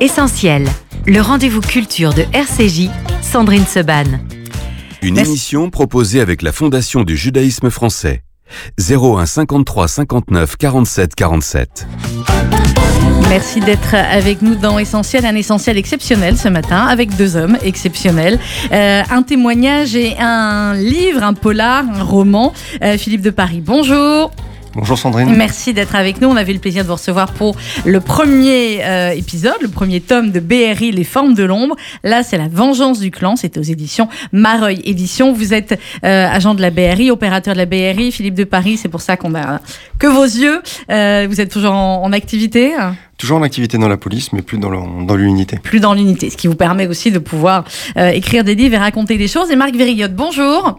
Essentiel, le rendez-vous culture de RCJ, Sandrine Seban. Une Merci. émission proposée avec la Fondation du judaïsme français. 01 53 59 47 47. Merci d'être avec nous dans Essentiel, un essentiel exceptionnel ce matin, avec deux hommes exceptionnels. Euh, un témoignage et un livre, un polar, un roman. Euh, Philippe de Paris, bonjour. Bonjour Sandrine. Merci d'être avec nous. On avait le plaisir de vous recevoir pour le premier euh, épisode, le premier tome de BRI, Les formes de l'ombre. Là, c'est La vengeance du clan. C'était aux éditions Mareuil Éditions. Vous êtes euh, agent de la BRI, opérateur de la BRI, Philippe de Paris. C'est pour ça qu'on a que vos yeux. Euh, vous êtes toujours en, en activité hein? Toujours en activité dans la police, mais plus dans l'unité. plus dans l'unité, ce qui vous permet aussi de pouvoir écrire des livres et raconter des choses. Et Marc Vérillotte, bonjour.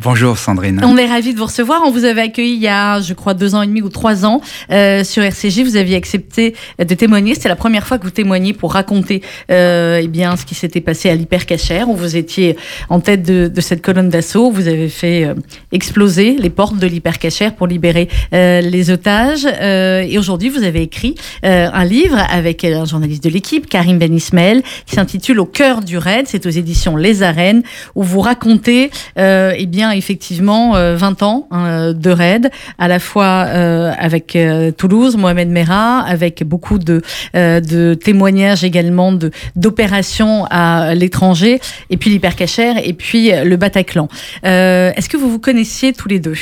Bonjour Sandrine. On est ravis de vous recevoir. On vous avait accueilli il y a, je crois, deux ans et demi ou trois ans euh, sur RCJ. Vous aviez accepté de témoigner. C'était la première fois que vous témoignez pour raconter euh, eh bien ce qui s'était passé à l'hypercachère, où vous étiez en tête de, de cette colonne d'assaut. Vous avez fait euh, exploser les portes de l'hypercachère pour libérer euh, les otages. Euh, et aujourd'hui, vous avez écrit euh, un livre avec un journaliste de l'équipe, Karim Ben Ismaël, qui s'intitule Au cœur du raid. C'est aux éditions Les Arènes, où vous racontez, eh bien, effectivement, euh, 20 ans hein, de raid, à la fois euh, avec euh, Toulouse, Mohamed Merah, avec beaucoup de, euh, témoignages également d'opérations à l'étranger, et puis l'hypercachère, et puis euh, le Bataclan. Euh, Est-ce que vous vous connaissiez tous les deux?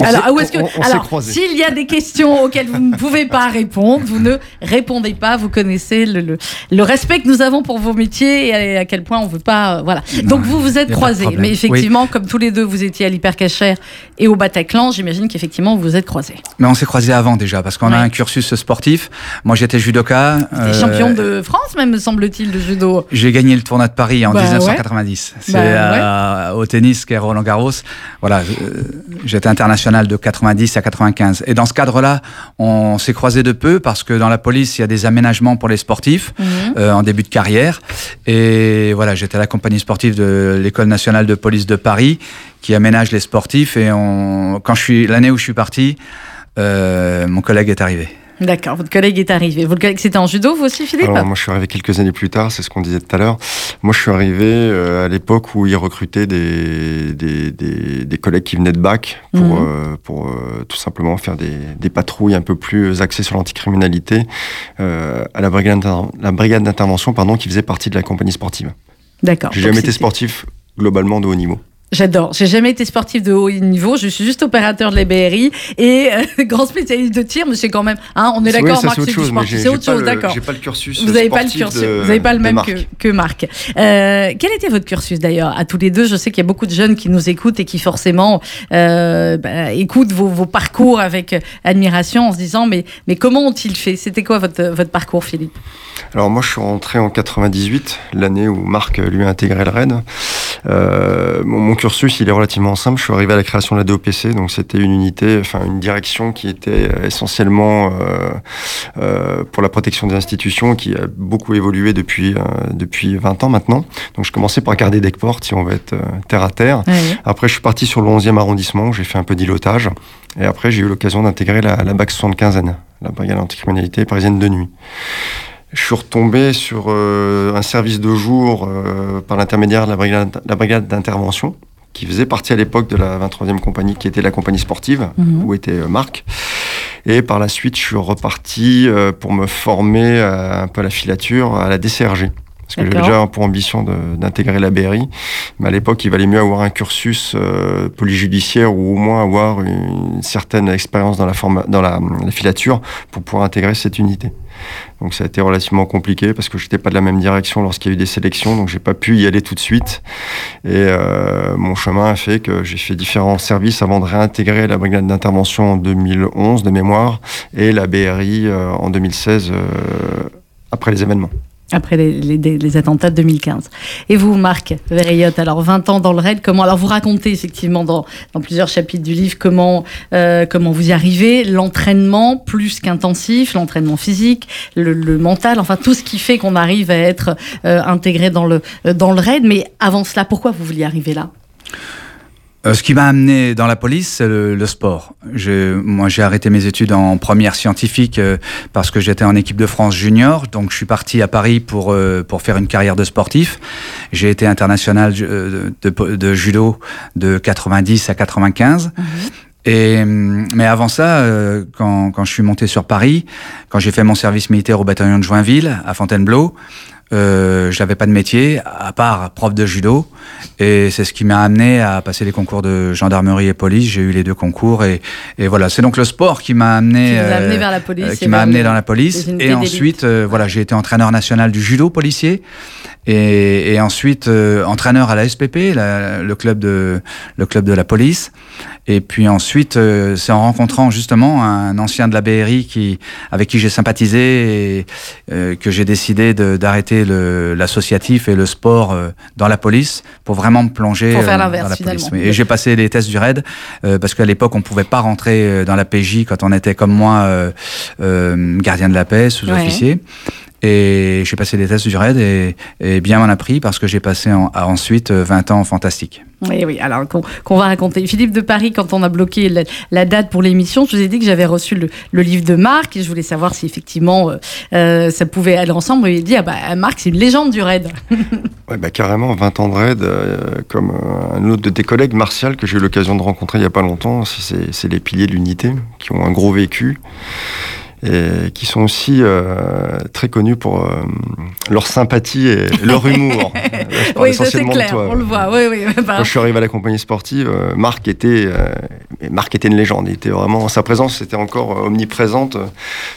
On alors, s'est- où est-ce que, on- on s'est alors croisés. s'il y a des questions auxquelles vous ne pouvez pas répondre, vous ne répondez pas. Vous connaissez le, le, le respect que nous avons pour vos métiers et à, quel point on veut pas. euh, voilà. Donc vous vous êtes croisés, mais effectivement, comme tous les deux, vous étiez à l'hypercachère et au Bataclan. J'imagine qu'effectivement vous vous êtes croisés. Mais on s'est croisés avant déjà parce qu'on Ouais. a un cursus sportif. Moi j'étais judoka. Euh, champions de France, même me semble-t-il, de judo. J'ai gagné le tournoi de Paris en Bah, 1990. C'est Bah, euh, au tennis qu'est Roland Garros. Voilà, j'étais international de 90 à 95. Et dans ce cadre-là, on s'est croisés de peu parce que dans la police, il y a des aménagements pour les sportifs Mhm. euh, en début de carrière. Et voilà, j'étais à la compagnie sportive de l'École nationale de police de Paris qui aménage les sportifs. Et on, quand je suis l'année où je suis parti, euh, mon collègue est arrivé. D'accord. Votre collègue est arrivé. Votre collègue, c'était en judo, vous aussi, Philippe Alors moi je suis arrivé quelques années plus tard, c'est ce qu'on disait tout à l'heure. Moi je suis arrivé euh, à l'époque où ils recrutaient des, des, des, des collègues qui venaient de bac pour, Mhm. euh, pour euh, tout simplement faire des, des patrouilles un peu plus axées sur l'anticriminalité à la brigade, la brigade d'intervention pardon, qui faisait partie de la compagnie sportive. D'accord. J'ai jamais été sportif globalement de haut niveau. J'adore. J'ai jamais été sportif de haut niveau. Je suis juste opérateur de la BRI et euh, grand spécialiste de tir. Mais c'est quand même. Hein, on est d'accord, Marc, c'est autre chose. C'est autre d'accord. J'ai pas le cursus Vous n'avez pas le cursus. de- vous n'avez pas le même que, que Marc. Euh, quel était votre cursus d'ailleurs à tous les deux? Je sais qu'il y a beaucoup de jeunes qui nous écoutent et qui forcément euh, bah, écoutent vos, vos parcours avec admiration en se disant mais mais comment ont-ils fait? C'était quoi votre votre parcours, Philippe? Alors moi je suis rentré en 98, l'année où Marc euh, lui a intégré le RAID. Euh, mon, mon cursus il est relativement simple, je suis arrivé à la création de la DOPC, donc c'était une unité, enfin une direction qui était euh, essentiellement euh, euh, pour la protection des institutions, qui a beaucoup évolué depuis, euh, depuis 20 ans maintenant. Donc je commençais par garder des portes, si on veut être terre à terre. Après, je suis parti sur le 11e arrondissement, j'ai fait un peu d'îlotage. Et après, j'ai eu l'occasion d'intégrer la, la BAC 75 la brigade anticriminalité parisienne de nuit. Je suis retombé sur euh, un service de jour euh, par l'intermédiaire de la brigade, la brigade d'intervention, qui faisait partie à l'époque de la 23e compagnie, qui était la compagnie sportive, Mhm. où était euh, Marc. Et par la suite, je suis reparti euh, pour me former euh, un peu à la filature, à la DCRG. Parce que j'avais déjà pour ambition d'intégrer la BRI. Mais à l'époque, il valait mieux avoir un cursus euh, polyjudiciaire ou au moins avoir une certaine expérience dans, la, forma- dans la, la filature pour pouvoir intégrer cette unité. Donc ça a été relativement compliqué parce que je n'étais pas de la même direction lorsqu'il y a eu des sélections, donc j'ai pas pu y aller tout de suite. Et euh, mon chemin a fait que j'ai fait différents services avant de réintégrer la brigade d'intervention en 2011 de mémoire et la BRI euh, en 2016 euh, après les événements. Après les, attentats de 2015. Et vous, Marc Verriot, alors 20 ans dans le raid, comment Alors vous racontez effectivement dans, plusieurs chapitres du livre comment, euh, comment vous y arrivez, l'entraînement plus qu'intensif, l'entraînement physique, le, le mental, enfin tout ce qui fait qu'on arrive à être euh, intégré dans le, dans le raid. Mais avant cela, pourquoi vous vouliez arriver là? Ce qui m'a amené dans la police, c'est le, sport. Je, moi, j'ai arrêté mes études en première scientifique parce que j'étais en équipe de France junior. Donc, je suis parti à Paris pour pour faire une carrière de sportif. J'ai été international de, de, judo de 90 à 95. Et, mais avant ça, euh, quand, quand, je suis monté sur Paris, quand j'ai fait mon service militaire au bataillon de Joinville, à Fontainebleau, euh, je n'avais pas de métier, à part prof de judo. Et c'est ce qui m'a amené à passer les concours de gendarmerie et police. J'ai eu les deux concours. Et, et voilà, c'est donc le sport qui m'a amené, amené vers la police. Euh, qui m'a amené dans la police. Et ensuite, euh, voilà, j'ai été entraîneur national du judo policier. Et, et ensuite, entraîneur à la SPP, le, club de, le club de la police. Et puis ensuite, euh, c'est en rencontrant justement un ancien de la BRI qui, avec qui j'ai sympathisé et euh, que j'ai décidé d'arrêter l'associatif et le sport euh, dans la police pour vraiment me plonger dans la police. Et j'ai passé les tests du RAID parce qu'à l'époque, on pouvait pas rentrer dans la PJ quand on était comme moi gardien de la paix, sous-officier. Et j'ai passé les tests du RAID et, bien m'en a pris parce que j'ai passé ensuite 20 ans fantastiques. Oui, oui, alors qu'on va raconter. Philippe de Paris, quand on a bloqué la, date pour l'émission, je vous ai dit que j'avais reçu le, livre de Marc et je voulais savoir si effectivement euh, euh, ça pouvait aller ensemble. Et il dit, ah bah Marc, c'est une légende du raid. oui, bah carrément, 20 ans de raid, euh, comme un autre de tes collègues, Martial, que j'ai eu l'occasion de rencontrer il n'y a pas longtemps, c'est les piliers de l'unité, qui ont un gros vécu et qui sont aussi euh, très connus pour euh, leur sympathie et leur humour. oui, ça c'est clair, on le voit. Oui, oui, Quand je suis arrivé à la compagnie sportive, euh, Marc était, Marc était une légende. Il était vraiment, sa présence était encore omniprésente,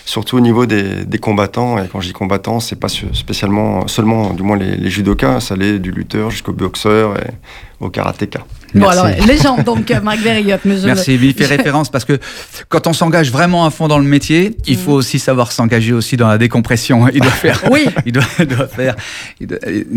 surtout au niveau des, des, combattants. Et quand je dis combattants, c'est pas spécialement seulement, du moins les, les judokas, ça allait du lutteur jusqu'au boxeur et au karatéka. Bon, alors, légende, donc, euh, Marc Verriot. Merci, il fait référence parce que quand on s'engage vraiment à fond dans le métier, il faut aussi savoir s'engager aussi dans la décompression. Il doit faire, oui. il doit, doit faire, il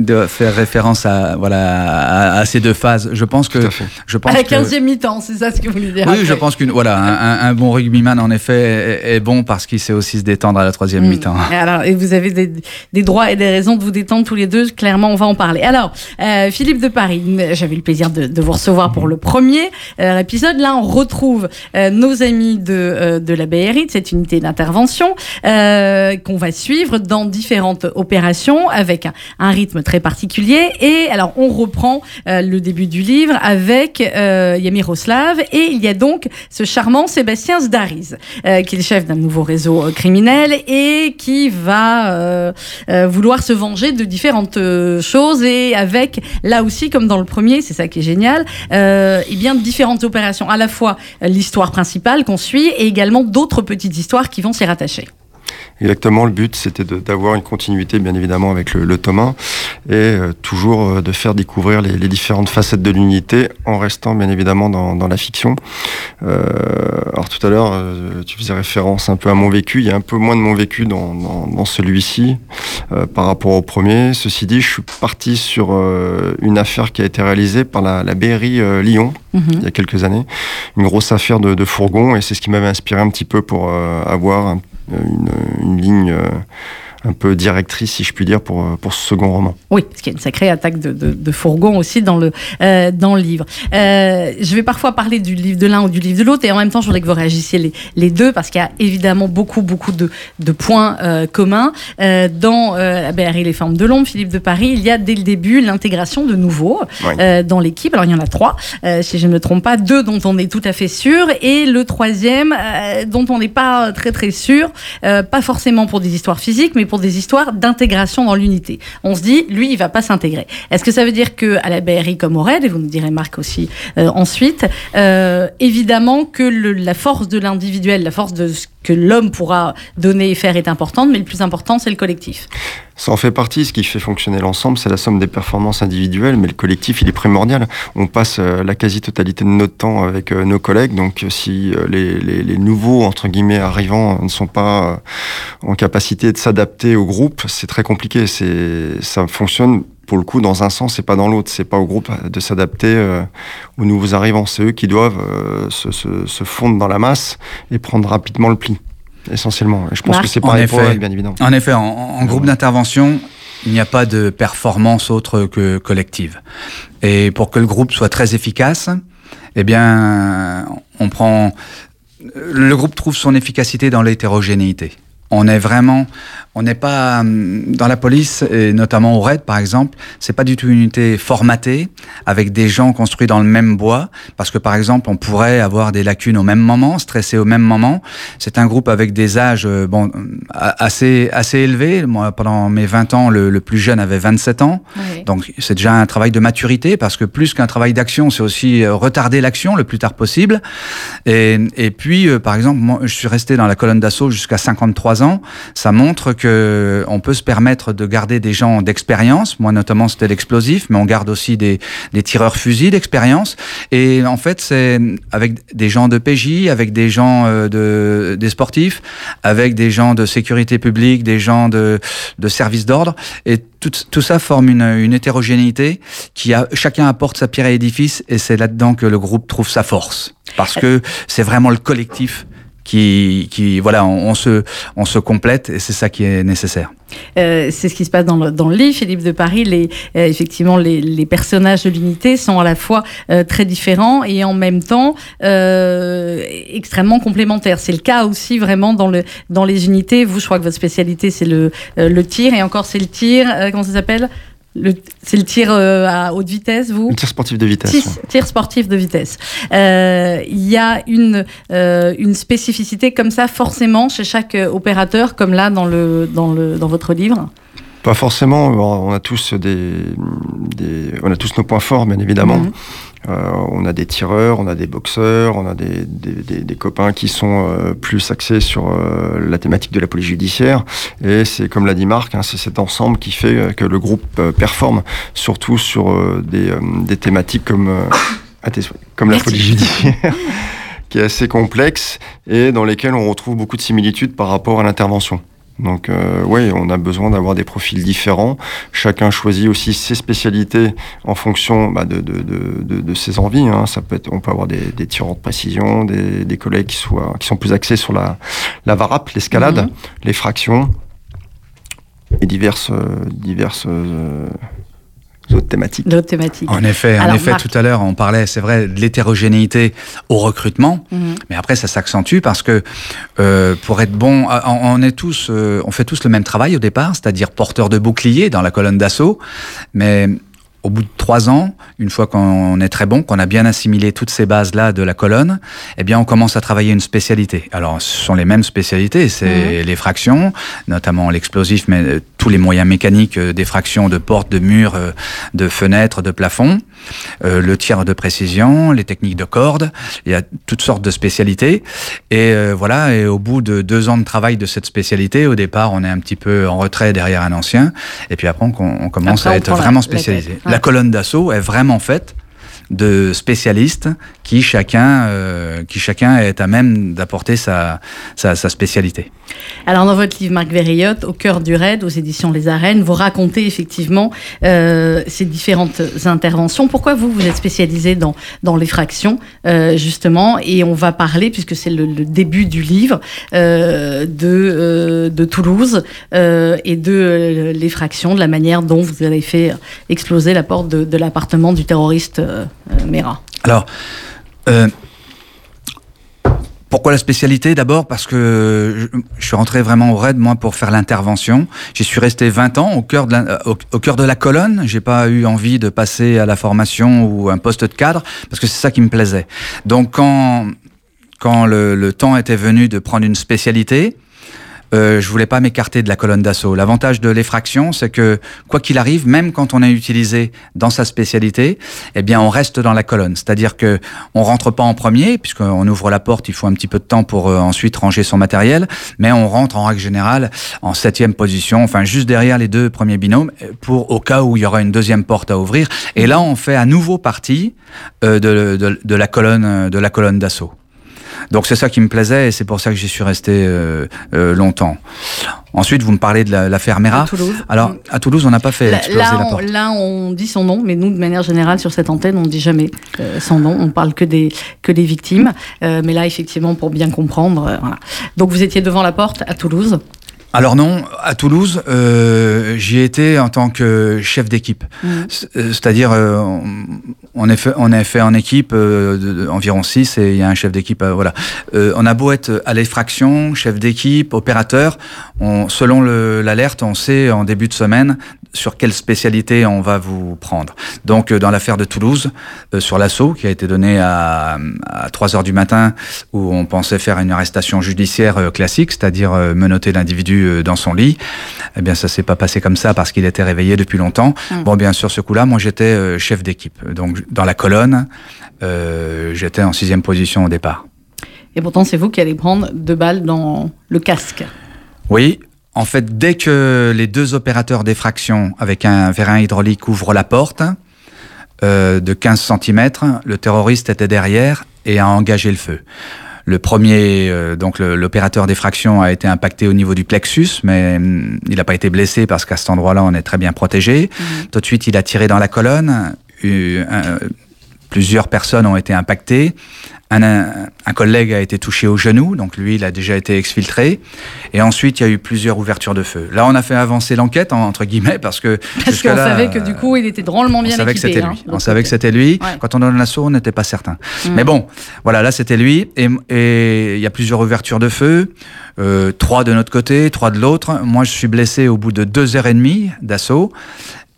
doit, faire référence à, voilà, à, ces deux phases. Je pense que, je pense à la 15e mi-temps, c'est ça ce que vous voulez dire. Oui, je pense qu'une, voilà, un, bon rugbyman, en effet, est, bon parce qu'il sait aussi se détendre à la troisième mm. mi-temps. Et alors, et vous avez des, des, droits et des raisons de vous détendre tous les deux. Clairement, on va en parler. Alors, euh, Philippe de Paris, j'avais le plaisir de, vous recevoir pour le premier euh, épisode. Là, on retrouve euh, nos amis de, euh, de la BRI, de cette unité d'intervention, qu'on va suivre dans différentes opérations avec un, rythme très particulier. Et alors, on reprend le début du livre avec Yamiroslav et il y a donc ce charmant Sébastien Zdariz, qui est le chef d'un nouveau réseau criminel et qui va vouloir se venger de différentes choses et avec, là aussi, comme dans le premier, c'est ça qui est génial, euh, et bien différentes opérations, à la fois l'histoire principale qu'on suit et également d'autres petites histoires qui vont s'y rattacher. Exactement, le but c'était d'avoir une continuité bien évidemment avec le, le Thomas et euh, toujours euh, de faire découvrir les, les différentes facettes de l'unité en restant bien évidemment dans, dans la fiction. Euh, alors tout à l'heure tu faisais référence un peu à mon vécu, il y a un peu moins de mon vécu dans, dans, dans celui-ci par rapport au premier. Ceci dit, je suis parti sur une affaire qui a été réalisée par la, la BRI Lyon mhm. il y a quelques années, une grosse affaire de, de fourgon et c'est ce qui m'avait inspiré un petit peu pour avoir un une, ligne euh, un peu directrice, si je puis dire, pour, pour ce second roman. Oui, parce qu'il y a une sacrée attaque de, de, de fourgon aussi dans le, euh, dans le livre. Euh, je vais parfois parler du livre de l'un ou du livre de l'autre, et en même temps, je voudrais que vous réagissiez les, les deux, parce qu'il y a évidemment beaucoup, beaucoup de, de points euh, communs. Euh, dans euh, La Les Formes de l'Ombre, Philippe de Paris, il y a dès le début l'intégration de nouveaux euh, dans l'équipe. Alors, il y en a trois, euh, si je ne me trompe pas, deux dont on est tout à fait sûr, et le troisième dont on n'est pas très, très sûr, pas forcément pour des histoires physiques, mais pour des histoires d'intégration dans l'unité. On se dit, lui, il va pas s'intégrer. Est-ce que ça veut dire que à la BRI comme au RAID, et vous nous direz Marc aussi euh, ensuite, euh, évidemment que la force de l'individuel, la force de ce que l'homme pourra donner et faire est importante, mais le plus important, c'est le collectif. Ça en fait partie. Ce qui fait fonctionner l'ensemble, c'est la somme des performances individuelles, mais le collectif, il est primordial. On passe euh, la quasi-totalité de notre temps avec euh, nos collègues, donc euh, si les, les, les, nouveaux, entre guillemets, arrivants ne sont pas en capacité de s'adapter au groupe, c'est très compliqué. C'est, ça fonctionne pour le coup dans un sens et pas dans l'autre. C'est pas au groupe de s'adapter aux nouveaux arrivants. C'est eux qui doivent se, se, se, fondre dans la masse et prendre rapidement le pli essentiellement. je pense que c'est pareil pour bien évidemment. En effet, en, groupe d'intervention, il n'y a pas de performance autre que collective. Et pour que le groupe soit très efficace, eh bien, on prend. Le groupe trouve son efficacité dans l'hétérogénéité. On est vraiment, on n'est pas hum, dans la police et notamment au RAID par exemple, c'est pas du tout une unité formatée avec des gens construits dans le même bois parce que par exemple on pourrait avoir des lacunes au même moment, stresser au même moment. C'est un groupe avec des âges euh, bon assez assez élevés. Moi pendant mes 20 ans le, plus jeune avait 27 ans. Donc c'est déjà un travail de maturité parce que plus qu'un travail d'action, c'est aussi euh, retarder l'action le plus tard possible. Et, et puis euh, par exemple moi je suis resté dans la colonne d'assaut jusqu'à 53 ça montre que on peut se permettre de garder des gens d'expérience. Moi, notamment, c'était l'explosif, mais on garde aussi des, des tireurs fusils d'expérience. Et en fait, c'est avec des gens de PJ, avec des gens euh, de, des sportifs, avec des gens de sécurité publique, des gens de, de service d'ordre. Et tout, tout, ça forme une, une hétérogénéité qui a, chacun apporte sa pierre à l'édifice et c'est là-dedans que le groupe trouve sa force. Parce que c'est vraiment le collectif qui, qui voilà, on, se, on se complète et c'est ça qui est nécessaire. Euh, c'est ce qui se passe dans le, dans le livre, Philippe de Paris. Les, euh, effectivement, les, les, personnages de l'unité sont à la fois euh, très différents et en même temps extrêmement complémentaires. C'est le cas aussi vraiment dans, le, dans les unités. Vous, je crois que votre spécialité, c'est le, le tir et encore, c'est le tir, comment ça s'appelle? C'est le tir euh, à haute vitesse, vous? Le tir sportif de vitesse. Tir, sportif de vitesse. Euh, il y a une, euh, une spécificité comme ça, forcément, chez chaque opérateur, comme là dans, le, dans, le, dans votre livre? Pas forcément. On a tous, des, des on a tous nos points forts, bien évidemment. Mhm. On a des tireurs, on a des boxeurs, on a des, des, copains qui sont euh, plus axés sur euh, la thématique de la police judiciaire. Et c'est comme l'a dit Marc, hein, c'est cet ensemble qui fait que le groupe performe, surtout sur des, thématiques comme, comme la police judiciaire. qui est assez complexe et dans lesquelles on retrouve beaucoup de similitudes par rapport à l'intervention. Donc euh, oui, on a besoin d'avoir des profils différents. Chacun choisit aussi ses spécialités en fonction bah, de, de, de, de, ses envies. Hein. Ça peut être, on peut avoir des, des tireurs de précision, des, des, collègues qui, soient, qui sont plus axés sur la, la varap, l'escalade, mhm. les fractions et diverses, diverses euh, d'autres thématiques. D'autres thématiques. En effet, en effet tout à l'heure, on parlait, c'est vrai, de l'hétérogénéité au recrutement, mhm. mais après, ça s'accentue parce que euh, pour être bon, on, est tous, euh, on fait tous le même travail au départ, c'est-à-dire porteur de bouclier dans la colonne d'assaut, mais au bout de trois ans, une fois qu'on est très bon, qu'on a bien assimilé toutes ces bases-là de la colonne, eh bien, on commence à travailler une spécialité. Alors, ce sont les mêmes spécialités, c'est mhm. les fractions, notamment l'explosif, mais euh, tous les moyens mécaniques euh, des fractions de portes, de murs, euh, de fenêtres, de plafonds, le tir de précision, les techniques de corde, il y a toutes sortes de spécialités. Et voilà, et au bout de deux ans de travail de cette spécialité, au départ, on est un petit peu en retrait derrière un ancien, et puis après, on, commence à être vraiment spécialisé. La colonne d'assaut est vraiment faite de spécialistes qui chacun, euh, qui chacun est à même d'apporter sa, sa, spécialité. Alors dans votre livre, Marc Verriot, Au cœur du raid, aux éditions Les Arènes, vous racontez effectivement euh, ces différentes interventions. Pourquoi vous, vous êtes spécialisé dans, dans les fractions, euh, justement, et on va parler, puisque c'est le, début du livre, de, de Toulouse et de les fractions, de la manière dont vous avez fait exploser la porte de, de l'appartement du terroriste Mera. Alors, euh, pourquoi la spécialité D'abord? Parce que je, suis rentré vraiment au raid, moi, pour faire l'intervention. J'y suis resté 20 ans au cœur de la, au, cœur de la colonne. J'ai pas eu envie de passer à la formation ou un poste de cadre parce que c'est ça qui me plaisait. Donc quand, quand le temps était venu de prendre une spécialité, euh, je voulais pas m'écarter de la colonne d'assaut. L'avantage de l'effraction, c'est que quoi qu'il arrive, même quand on est utilisé dans sa spécialité, eh bien, on reste dans la colonne. C'est-à-dire que on rentre pas en premier, puisqu'on ouvre la porte, il faut un petit peu de temps pour euh, ensuite ranger son matériel, mais on rentre en règle générale en septième position, enfin juste derrière les deux premiers binômes, pour au cas où il y aura une deuxième porte à ouvrir. Et là, on fait à nouveau partie euh, de, de, de la colonne de la colonne d'assaut. Donc c'est ça qui me plaisait et c'est pour ça que j'y suis resté euh, euh, longtemps. Ensuite, vous me parlez de la, Fermera. Alors, à Toulouse, on n'a pas fait exploser là, la porte. là, on dit son nom, mais nous, de manière générale, sur cette antenne, on ne dit jamais euh, son nom. On parle que des, que des victimes. mais là, effectivement, pour bien comprendre, voilà. Donc, vous étiez devant la porte à Toulouse alors non, à Toulouse, euh, j'y étais en tant que chef d'équipe. Mmh. C'est-à-dire, euh, on, est fait, on est fait en équipe euh, environ 6 et il y a un chef d'équipe. Euh, voilà. Euh, on a beau être à l'effraction, chef d'équipe, opérateur, on, selon l'alerte, on sait en début de semaine sur quelle spécialité on va vous prendre. Donc, dans l'affaire de Toulouse, sur l'assaut qui a été donné à, à 3 heures du matin, où on pensait faire une arrestation judiciaire classique, c'est-à-dire menotter l'individu dans son lit, eh bien, ça s'est pas passé comme ça parce qu'il était réveillé depuis longtemps. Mmh. Bon, bien sûr, ce coup-là, moi, j'étais chef d'équipe. Donc, dans la colonne, euh, j'étais en sixième position au départ. Et pourtant, c'est vous qui allez prendre deux balles dans le casque. Oui. En fait, dès que les deux opérateurs d'effraction avec un vérin hydraulique ouvrent la porte euh, de 15 cm, le terroriste était derrière et a engagé le feu. Le premier, euh, donc l'opérateur d'effraction a été impacté au niveau du plexus, mais hum, il n'a pas été blessé parce qu'à cet endroit-là, on est très bien protégé. Mmh. Tout de suite, il a tiré dans la colonne. Plusieurs personnes ont été impactées. Un, un, collègue a été touché au genou, donc lui, il a déjà été exfiltré. Et ensuite, il y a eu plusieurs ouvertures de feu. Là, on a fait avancer l'enquête, entre guillemets, parce que... Parce qu'on savait que du coup, il était drôlement bien on savait équipé. Que c'était hein, lui. On savait que c'était lui. Ouais. Quand on donne l'assaut, on n'était pas certain. Mmh. Mais bon, voilà, là, c'était lui. Et, et, il y a plusieurs ouvertures de feu. Euh, trois de notre côté, trois de l'autre. Moi, je suis blessé au bout de deux heures et demie d'assaut.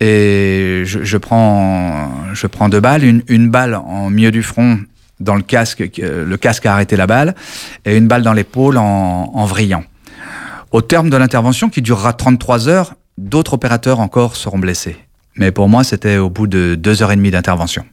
Et je, je, prends, je prends deux balles, une, une balle en milieu du front dans le casque, le casque a arrêté la balle, et une balle dans l'épaule en, en vrillant. Au terme de l'intervention, qui durera 33 heures, d'autres opérateurs encore seront blessés. Mais pour moi, c'était au bout de deux heures et demie d'intervention.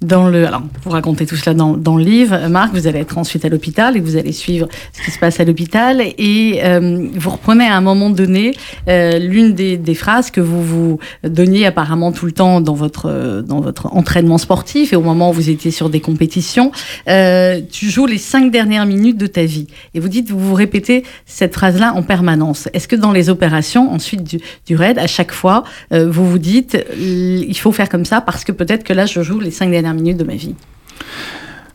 Dans le, alors, vous racontez tout cela dans, dans, le livre, Marc. Vous allez être ensuite à l'hôpital et vous allez suivre ce qui se passe à l'hôpital. Et euh, vous reprenez à un moment donné euh, l'une des, des, phrases que vous vous donniez apparemment tout le temps dans votre, dans votre entraînement sportif et au moment où vous étiez sur des compétitions. Euh, tu joues les cinq dernières minutes de ta vie. Et vous dites, vous vous répétez cette phrase-là en permanence. Est-ce que dans les opérations, ensuite du, du raid, à chaque fois, euh, vous vous dites, il faut faire comme ça parce que peut-être que là, je joue les cinq dernières minutes de ma vie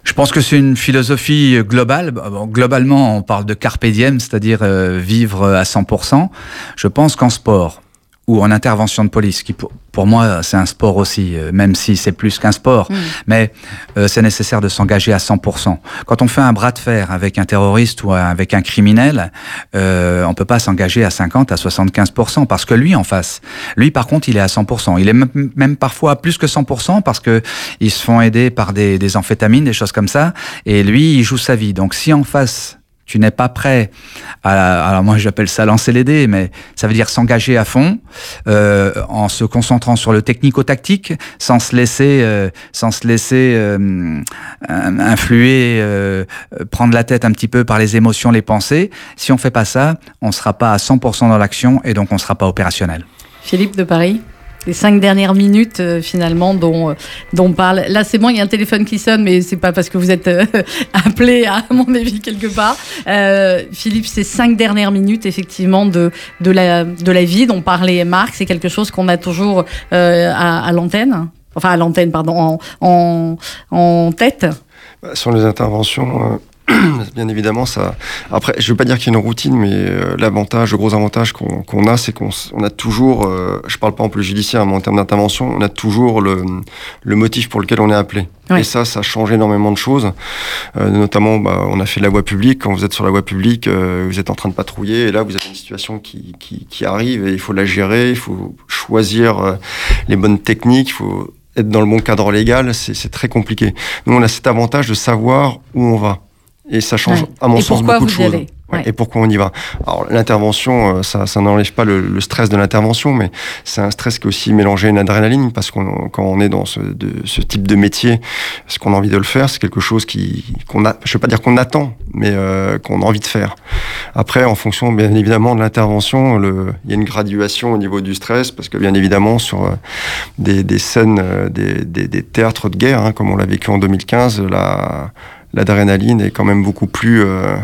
je pense que c'est une philosophie globale. Bon, globalement, on parle de carpe diem, c'est-à-dire euh, vivre à 100%. Je pense qu'en sport ou en intervention de police, qui pour, pour moi c'est un sport aussi, euh, même si c'est plus qu'un sport, mmh. mais euh, c'est nécessaire de s'engager à 100%. Quand on fait un bras de fer avec un terroriste ou avec un criminel, euh, on peut pas s'engager à 50, à 75%, parce que lui en face, lui par contre il est à 100%. Il est même, même parfois à plus que 100% parce que ils se font aider par des, des amphétamines, des choses comme ça, et lui il joue sa vie. Donc si en face tu n'es pas prêt à, alors moi j'appelle ça lancer les dés, mais ça veut dire s'engager à fond, euh, en se concentrant sur le technico-tactique, sans se laisser, euh, sans se laisser euh, influer, euh, prendre la tête un petit peu par les émotions, les pensées. Si on fait pas ça, on sera pas à 100% dans l'action et donc on sera pas opérationnel. Philippe de Paris les cinq dernières minutes euh, finalement dont, euh, dont on parle. Là, c'est bon, il y a un téléphone qui sonne, mais c'est pas parce que vous êtes euh, appelé, à mon avis, quelque part. Euh, Philippe, ces cinq dernières minutes, effectivement, de, de, la, de la vie dont parlait Marc, c'est quelque chose qu'on a toujours à, à l'antenne, enfin à l'antenne, pardon, en, en, en tête? Sur les interventions bien évidemment, ça. Après, je veux pas dire qu'il y a une routine, mais euh, l'avantage, le gros avantage qu'on qu a, c'est qu'on on a toujours. Euh, je parle pas en plus judiciaire, mais en termes d'intervention, on a toujours le, le motif pour lequel on est appelé. Et ça, ça change énormément de choses. Euh, notamment, bah, on a fait de la voie publique. Quand vous êtes sur la voie publique, euh, vous êtes en train de patrouiller, et là, vous avez une situation qui, qui, qui arrive, et il faut la gérer. Il faut choisir euh, les bonnes techniques. Il faut être dans le bon cadre légal. C'est très compliqué. Nous, on a cet avantage de savoir où on va. Et ça change, ouais. à mon et sens, beaucoup de choses. Ouais. Ouais. Et pourquoi on y va Alors l'intervention, euh, ça, ça n'enlève pas le, le, stress de l'intervention, mais c'est un stress qui est aussi mélangé à une adrénaline, parce qu'on quand on est dans ce, de, ce type de métier, ce qu'on a envie de le faire, c'est quelque chose qui qu'on a, je veux pas dire qu'on attend, mais euh, qu'on a envie de faire. Après, en fonction bien évidemment de l'intervention, il y a une graduation au niveau du stress, parce que bien évidemment sur euh, des, des scènes, euh, des, des, des, théâtres de guerre, hein, comme on l'a vécu en 2015, la l'adrénaline est quand même beaucoup plus euh,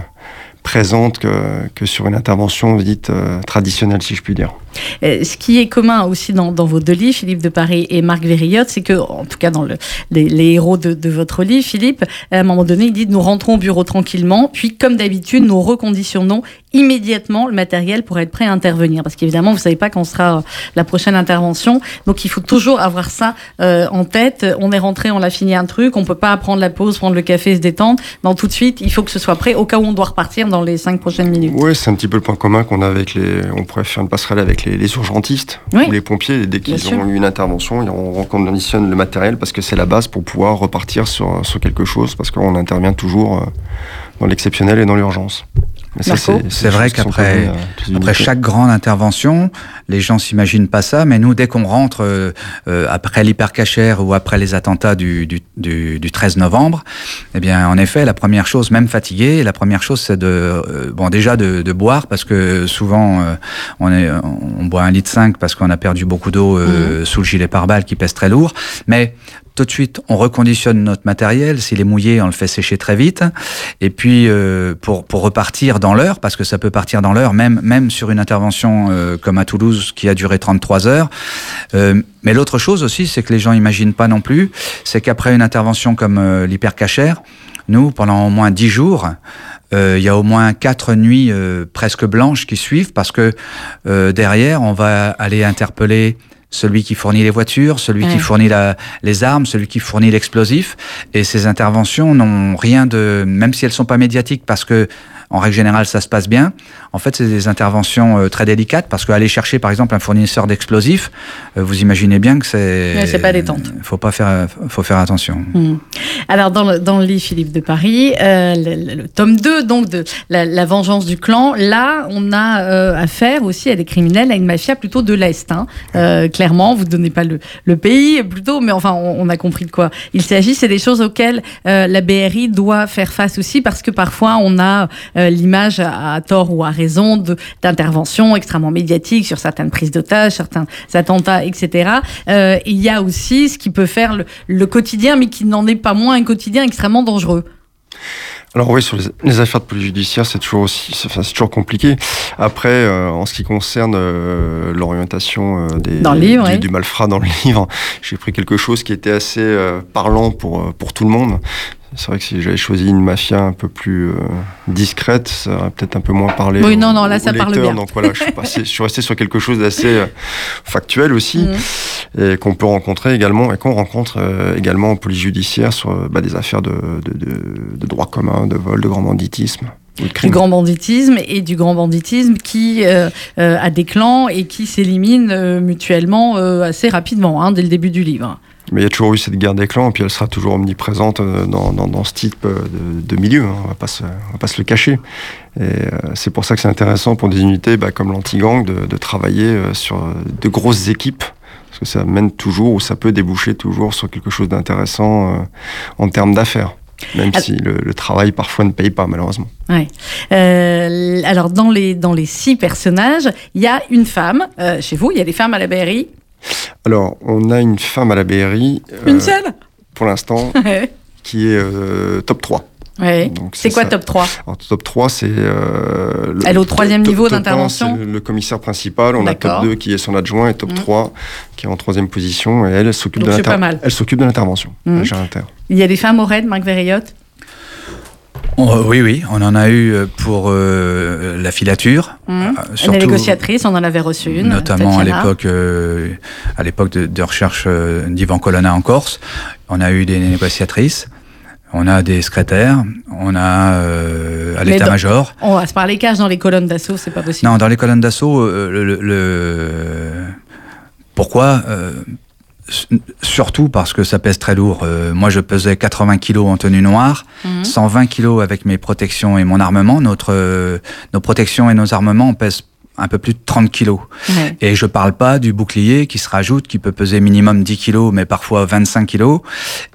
présente que, sur une intervention dite euh, traditionnelle, si je puis dire. Euh, ce qui est commun aussi dans, vos deux livres, Philippe de Paris et Marc Vériotte, c'est que, en tout cas dans le, les, héros de, votre livre, Philippe, à un moment donné, il dit nous rentrons au bureau tranquillement, puis comme d'habitude, nous reconditionnons immédiatement le matériel pour être prêt à intervenir. Parce qu'évidemment, vous savez pas quand sera euh, la prochaine intervention. Donc, il faut toujours avoir ça euh, en tête. On est rentré, on a fini un truc. On peut pas prendre la pause, prendre le café, se détendre. Non, tout de suite, il faut que ce soit prêt au cas où on doit repartir dans les cinq prochaines minutes. Oui, c'est un petit peu le point commun qu'on a avec les. On pourrait faire une passerelle avec les, les urgentistes oui. ou les pompiers. Dès qu'ils ont eu une intervention, on reconditionne le matériel parce que c'est la base pour pouvoir repartir sur, sur quelque chose parce qu'on intervient toujours euh, dans l'exceptionnel et dans l'urgence. C'est vrai qu'après après chaque grande intervention, les gens s'imaginent pas ça, mais nous, dès qu'on rentre euh, euh, après l'hypercachère ou après les attentats du, du, du, du, 13 novembre, eh bien, en effet, la première chose, même fatigué, la première chose, c'est de, euh, bon, déjà de, de, boire, parce que souvent, euh, on, est, on boit un litre 5 parce qu'on a perdu beaucoup d'eau mmh. sous le gilet pare-balles qui pèse très lourd, mais tout de suite, on reconditionne notre matériel. S'il est mouillé, on le fait sécher très vite. Et puis, euh, pour, repartir dans l'heure, parce que ça peut partir dans l'heure, même, même sur une intervention euh, comme à Toulouse qui a duré 33 heures. Euh, mais l'autre chose aussi, c'est que les gens imaginent pas non plus, c'est qu'après une intervention comme l'hypercachère, nous, pendant au moins 10 jours, il y a au moins quatre nuits presque blanches qui suivent parce que derrière, on va aller interpeller celui qui fournit les voitures, celui ouais. qui fournit la, les armes, celui qui fournit l'explosif. Et ces interventions n'ont rien de, même si elles sont pas médiatiques, parce que en règle générale, ça se passe bien. En fait, c'est des interventions euh, très délicates parce qu'aller chercher, par exemple, un fournisseur d'explosifs, euh, vous imaginez bien que c'est. Ouais, c'est pas détente. Faut pas faire, faut faire attention. Mmh. Alors, dans le, dans le livre Philippe de Paris, euh, le, le, tome 2, donc, de la, la, vengeance du clan, là, on a affaire aussi à des criminels, à une mafia plutôt de l'Est. Hein. clairement, vous ne donnez pas le, le, pays, plutôt, mais enfin, on, on, a compris de quoi il s'agit. C'est des choses auxquelles la BRI doit faire face aussi parce que parfois, on a euh, l'image à, à, tort ou à raison d'interventions extrêmement médiatiques sur certaines prises d'otages, certains attentats, etc. Euh, il y a aussi ce qui peut faire le, le quotidien, mais qui n'en est pas moins un quotidien extrêmement dangereux. Alors oui, sur les, les affaires de police judiciaire, c'est toujours aussi, c'est toujours compliqué. Après, euh, en ce qui concerne euh, l'orientation euh, des dans le livre, du, oui. du, malfrat dans le livre, j'ai pris quelque chose qui était assez parlant pour pour tout le monde. C'est vrai que si j'avais choisi une mafia un peu plus euh, discrète, ça aurait peut-être un peu moins parlé. Oui, non, non, là, ça parle bien. Donc voilà, je suis, passé, je suis resté sur quelque chose d'assez euh, factuel aussi, mmh. et qu'on peut rencontrer également, et qu'on rencontre euh, également en police judiciaire sur bah, des affaires de, de, de, de droit commun, de vol, de grand banditisme du grand banditisme et du grand banditisme qui euh, euh, a des clans et qui s'éliminent euh, mutuellement assez rapidement hein, dès le début du livre. Mais il y a toujours eu cette guerre des clans, et puis elle sera toujours omniprésente dans, dans, dans ce type de, de milieu. Hein. On on va pas se le cacher. Et euh, c'est pour ça que c'est intéressant pour des unités bah, comme l'anti-gang de, de, travailler sur de grosses équipes, parce que ça mène toujours ou ça peut déboucher toujours sur quelque chose d'intéressant euh, en termes d'affaires. Même alors, si le, le, travail parfois ne paye pas, malheureusement. Ouais. Euh, alors, dans les, dans les six personnages, il y a une femme. Euh, chez vous, il y a des femmes à la BRI Alors, on a une femme à la BRI. Une seule? Pour l'instant, qui est euh, top 3. Ouais. C'est quoi ça. top 3 Alors, Top 3, c'est. Euh, Elle est au troisième niveau d'intervention? Le commissaire principal. On a top 2 qui est son adjoint et top mmh. 3 qui est en troisième position. Et elle, elle s'occupe de l'intervention. Mmh. Il y a des femmes au RAID, Marc Verriotte Oui, oui, on en a eu pour euh, la filature. Mmh. Euh, surtout, une négociatrice, on en avait reçu une. Notamment Tatiana. à l'époque, euh, à l'époque de, de, recherche euh, d'Ivan Colonna en Corse, on a eu des négociatrices. On a des secrétaires, on a euh, à l'état-major. On va se parler cash dans les colonnes d'assaut, c'est pas possible. Non, dans les colonnes d'assaut, euh, le, le, pourquoi euh, Surtout parce que ça pèse très lourd. Euh, moi, je pesais 80 kilos en tenue noire, mmh. 120 kilos avec mes protections et mon armement. Notre, euh, nos protections et nos armements pèsent un peu plus de 30 kilos. Ouais. Et je parle pas du bouclier qui se rajoute, qui peut peser minimum 10 kilos, mais parfois 25 kilos.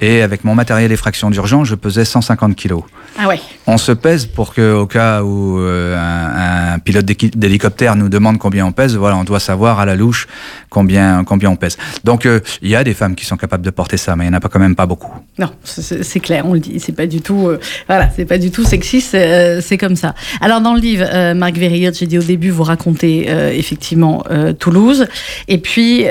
Et avec mon matériel effraction d'urgence, je pesais 150 kilos. Ah ouais. On se pèse pour que, au cas où euh, un, un, pilote d'hélicoptère nous demande combien on pèse, voilà, on doit savoir à la louche combien, combien on pèse. Donc, euh, il y a des femmes qui sont capables de porter ça, mais il n'y en a pas quand même pas beaucoup. Non, c'est clair, on le dit. C'est pas du tout, euh, voilà, c'est pas du tout sexiste, c'est comme ça. Alors, dans le livre, Marc Verriot, j'ai dit au début, vous racontez raconter effectivement Toulouse. Et puis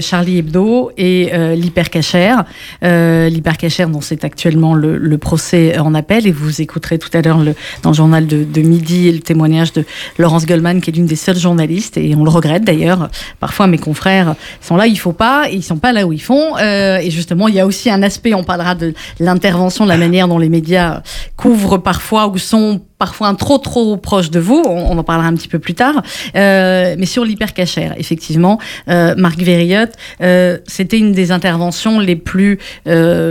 Charlie Hebdo et l'hypercachère. l'hypercachère dont c'est actuellement le, procès en appel. Et vous écouterez tout à l'heure dans le journal de, de midi le témoignage de Laurence Goldman, qui est l'une des seules journalistes, et on le regrette d'ailleurs. Parfois, mes confrères sont là, il faut pas, et ils sont pas là où ils font. et justement, il y a aussi un aspect, on parlera de l'intervention, de la manière dont les médias couvrent parfois ou sont parfois un trop trop proche de vous, on, en parlera un petit peu plus tard, euh, mais sur l'hypercachère, effectivement, euh, Marc Verriot, euh, c'était une des interventions les plus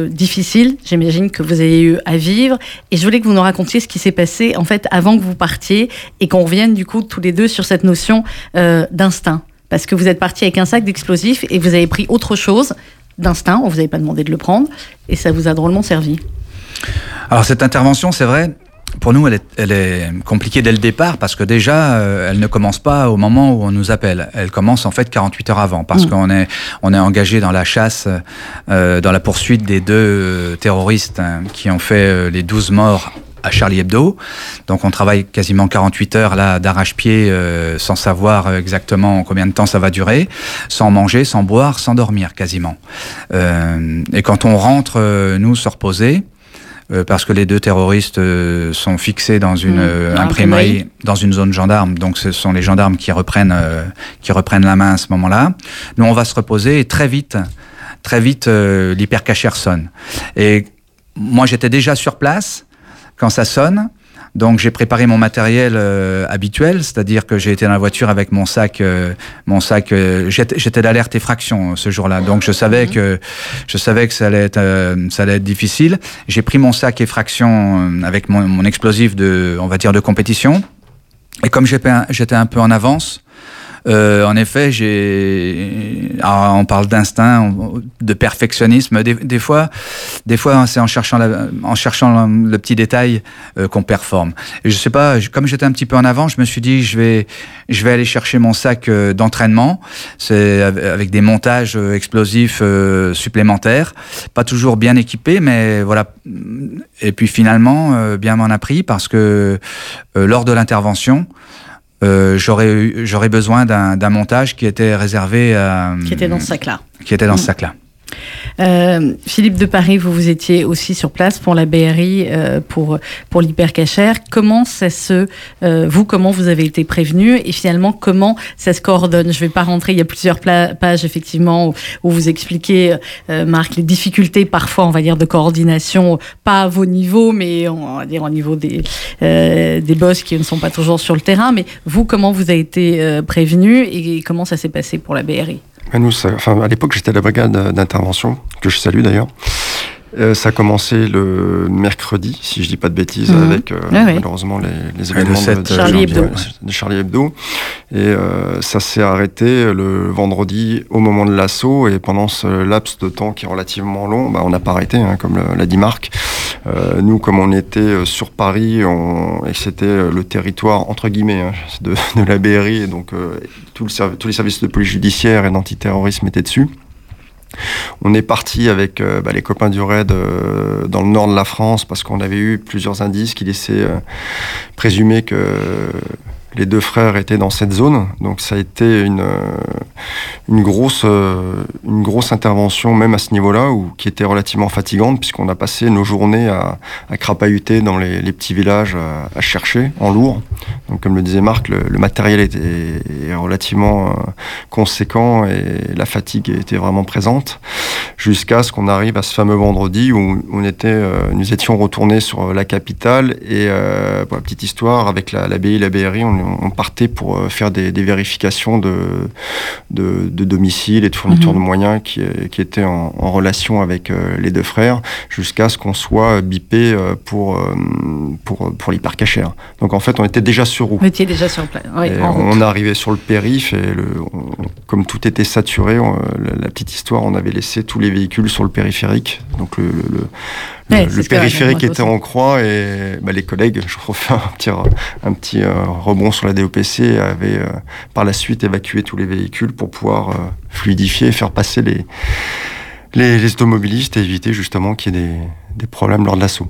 difficiles, j'imagine, que vous avez eu à vivre, et je voulais que vous nous racontiez ce qui s'est passé, en fait, avant que vous partiez, et qu'on revienne, du coup, tous les deux sur cette notion d'instinct. Parce que vous êtes parti avec un sac d'explosifs et vous avez pris autre chose d'instinct, on vous avait pas demandé de le prendre, et ça vous a drôlement servi. Alors cette intervention, c'est vrai, pour nous, elle est, elle est, compliquée dès le départ parce que déjà, euh, elle ne commence pas au moment où on nous appelle. Elle commence en fait 48 heures avant parce mm. qu'on est, on est engagé dans la chasse, euh, dans la poursuite des deux euh, terroristes hein, qui ont fait les 12 morts à Charlie Hebdo. Donc on travaille quasiment 48 heures là d'arrache-pied sans savoir exactement combien de temps ça va durer, sans manger, sans boire, sans dormir quasiment. et quand on rentre, nous, se reposer, euh, parce que les deux terroristes euh, sont fixés dans une mmh. euh, imprimerie, dans une zone gendarme. Donc ce sont les gendarmes qui reprennent, qui reprennent la main à ce moment-là. Nous, on va se reposer et très vite, très vite, l'hypercachère sonne. Et moi, j'étais déjà sur place quand ça sonne. Donc j'ai préparé mon matériel euh, habituel, c'est-à-dire que j'ai été dans la voiture avec mon sac, euh, mon sac. Euh, j'étais d'alerte effraction ce jour-là, donc je savais mhm. que je savais que ça allait être, ça allait être difficile. J'ai pris mon sac effraction avec mon, mon, explosif de, on va dire, de compétition. Et comme j'étais un peu en avance, euh, en effet, j'ai. on parle d'instinct, de perfectionnisme. Des, fois, des fois, c'est en cherchant, en cherchant le, petit détail euh, qu'on performe. Je sais pas, comme j'étais un petit peu en avant, je me suis dit, je vais, je vais aller chercher mon sac euh, d'entraînement. C'est avec des montages explosifs supplémentaires, pas toujours bien équipés, mais voilà. Et puis finalement, bien m'en a pris parce que lors de l'intervention, euh, j'aurais j'aurais besoin d'un montage qui était réservé à qui était dans ce sac là qui était dans ce mm. Euh, Philippe de Paris, vous vous étiez aussi sur place pour la BRI, euh, pour, pour l'hypercachère. Comment ça se, euh, vous, comment vous avez été prévenu et finalement comment ça se coordonne? Je vais pas rentrer, il y a plusieurs pages effectivement où, vous expliquez, Marc, les difficultés parfois, on va dire, de coordination, pas à vos niveaux, mais on va dire au niveau des, des boss qui ne sont pas toujours sur le terrain. Mais vous, comment vous avez été prévenu et comment ça s'est passé pour la BRI nous, enfin, à l'époque, j'étais à la brigade d'intervention, que je salue d'ailleurs. Euh, ça a commencé le mercredi, si je dis pas de bêtises, mhm. avec euh, malheureusement les, les événements de, Charlie Hebdo. de, Charlie Hebdo. Et euh, ça s'est arrêté le vendredi au moment de l'assaut. Et pendant ce laps de temps qui est relativement long, bah, on n'a pas arrêté, hein, comme l'a dit Marc. Nous, comme on était sur Paris, on, et c'était le territoire entre guillemets hein, de, de, la BRI, et donc le, tous les services de police judiciaire et d'antiterrorisme étaient dessus. On est parti avec euh, bah, les copains du raid euh, dans le nord de la France parce qu'on avait eu plusieurs indices qui laissaient euh, présumer que les deux frères étaient dans cette zone, donc ça a été une, euh, une, grosse, euh, une grosse intervention même à ce niveau-là, ou qui était relativement fatigante, puisqu'on a passé nos journées à, à crapahuter dans les, petits villages à, chercher en lourd. Donc comme le disait Marc, le, matériel était relativement euh, conséquent et la fatigue était vraiment présente, jusqu'à ce qu'on arrive à ce fameux vendredi où on était, nous étions retournés sur la capitale, et pour la petite histoire, avec la, la la BRI, on partait pour euh, faire des, vérifications de, de, domicile et de fourniture mhm. de moyens qui, qui étaient en, relation avec euh, les deux frères, jusqu'à ce qu'on soit bipé euh, pour, pour, pour l'hypercachère. Donc en fait, on était déjà sur route. On était déjà sur place. on arrivait sur le périph' et le, comme tout était saturé, la, petite histoire, on avait laissé tous les véhicules sur le périphérique. Donc le, le, périphérique était en croix et bah, les collègues, je refais un petit, un petit euh, rebond sur la DOPC, avaient euh, par la suite évacué tous les véhicules pour pouvoir euh, fluidifier et faire passer les, les, automobilistes et éviter justement qu'il y ait des, des problèmes lors de l'assaut.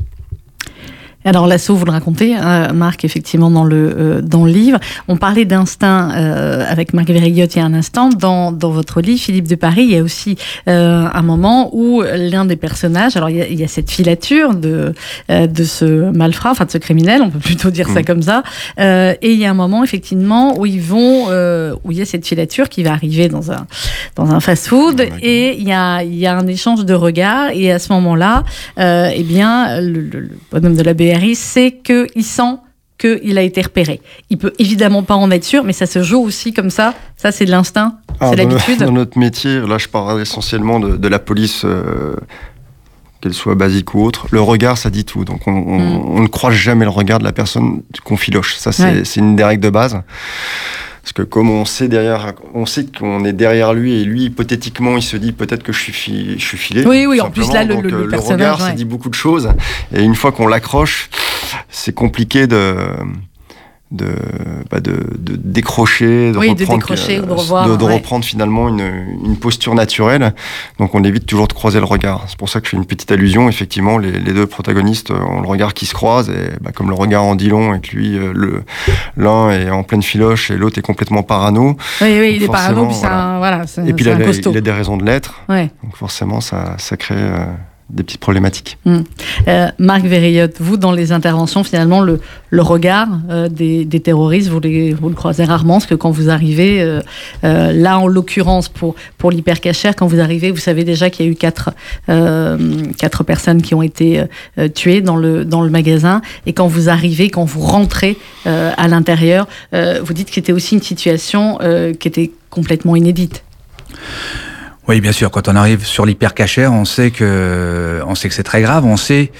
Alors l'assaut, vous le racontez, hein, Marc, effectivement, dans le, euh, dans le livre. On parlait d'instinct euh, avec Marc Verrigotte il y a un instant. Dans, dans votre livre, Philippe de Paris, il y a aussi euh, un moment où l'un des personnages, alors il y, a, il y a cette filature de, de ce malfrat, enfin de ce criminel, on peut plutôt dire ça Mm. comme ça, et il y a un moment, effectivement, où ils vont, où il y a cette filature qui va arriver dans un, dans un fast-food, et il y a, il y a un échange de regards, et à ce moment-là, eh bien, le, le- le bonhomme de la BRI sait qu'il sent qu'il a été repéré. Il peut évidemment pas en être sûr, mais ça se joue aussi comme ça. Ça, c'est de l'instinct, Ah, c'est l'habitude. Dans notre métier, là je parle essentiellement de, de la police, euh, qu'elle soit basique ou autre. Le regard, ça dit tout. Donc on, on- Mm. on ne croise jamais le regard de la personne qu'on filoche. Ça, c'est Ouais. c'est une des règles de base. Parce que comme on sait derrière, on sait qu'on est derrière lui et lui hypothétiquement il se dit peut-être que je suis, fi- je suis filé. Oui, oui, en plus, là, le- Donc, le- euh, le regard, ça dit beaucoup de choses. Et une fois qu'on l'accroche, c'est compliqué de de, bah, de, de décrocher, de Oui, de reprendre, décrocher euh, de revoir, de, de ouais. reprendre finalement une, une posture naturelle. Donc on évite toujours de croiser le regard. C'est pour ça que je fais une petite allusion. Effectivement, les, les deux protagonistes ont le regard qui se croise et bah, comme le regard en dit long et que lui, euh, le l'un est en pleine filoche et l'autre est complètement parano. Oui, oui, il est parano, puis voilà. un, voilà, Et puis il a, il a des raisons de l'être. Ouais. Donc forcément, ça, ça crée euh, des petites problématiques. Euh, Marc Verriot, vous, dans les interventions, finalement, le, regard euh, des, terroristes, vous, le croisez rarement, parce que quand vous arrivez, euh, là, en l'occurrence, pour, pour l'hypercachère, quand vous arrivez, vous savez déjà qu'il y a eu quatre, personnes qui ont été tuées dans le, dans le magasin. Et quand vous arrivez, quand vous rentrez à l'intérieur, vous dites que c'était aussi une situation qui était complètement inédite. Oui, bien sûr. Quand on arrive sur l'hypercachère, on sait que, on sait que c'est très grave. On sait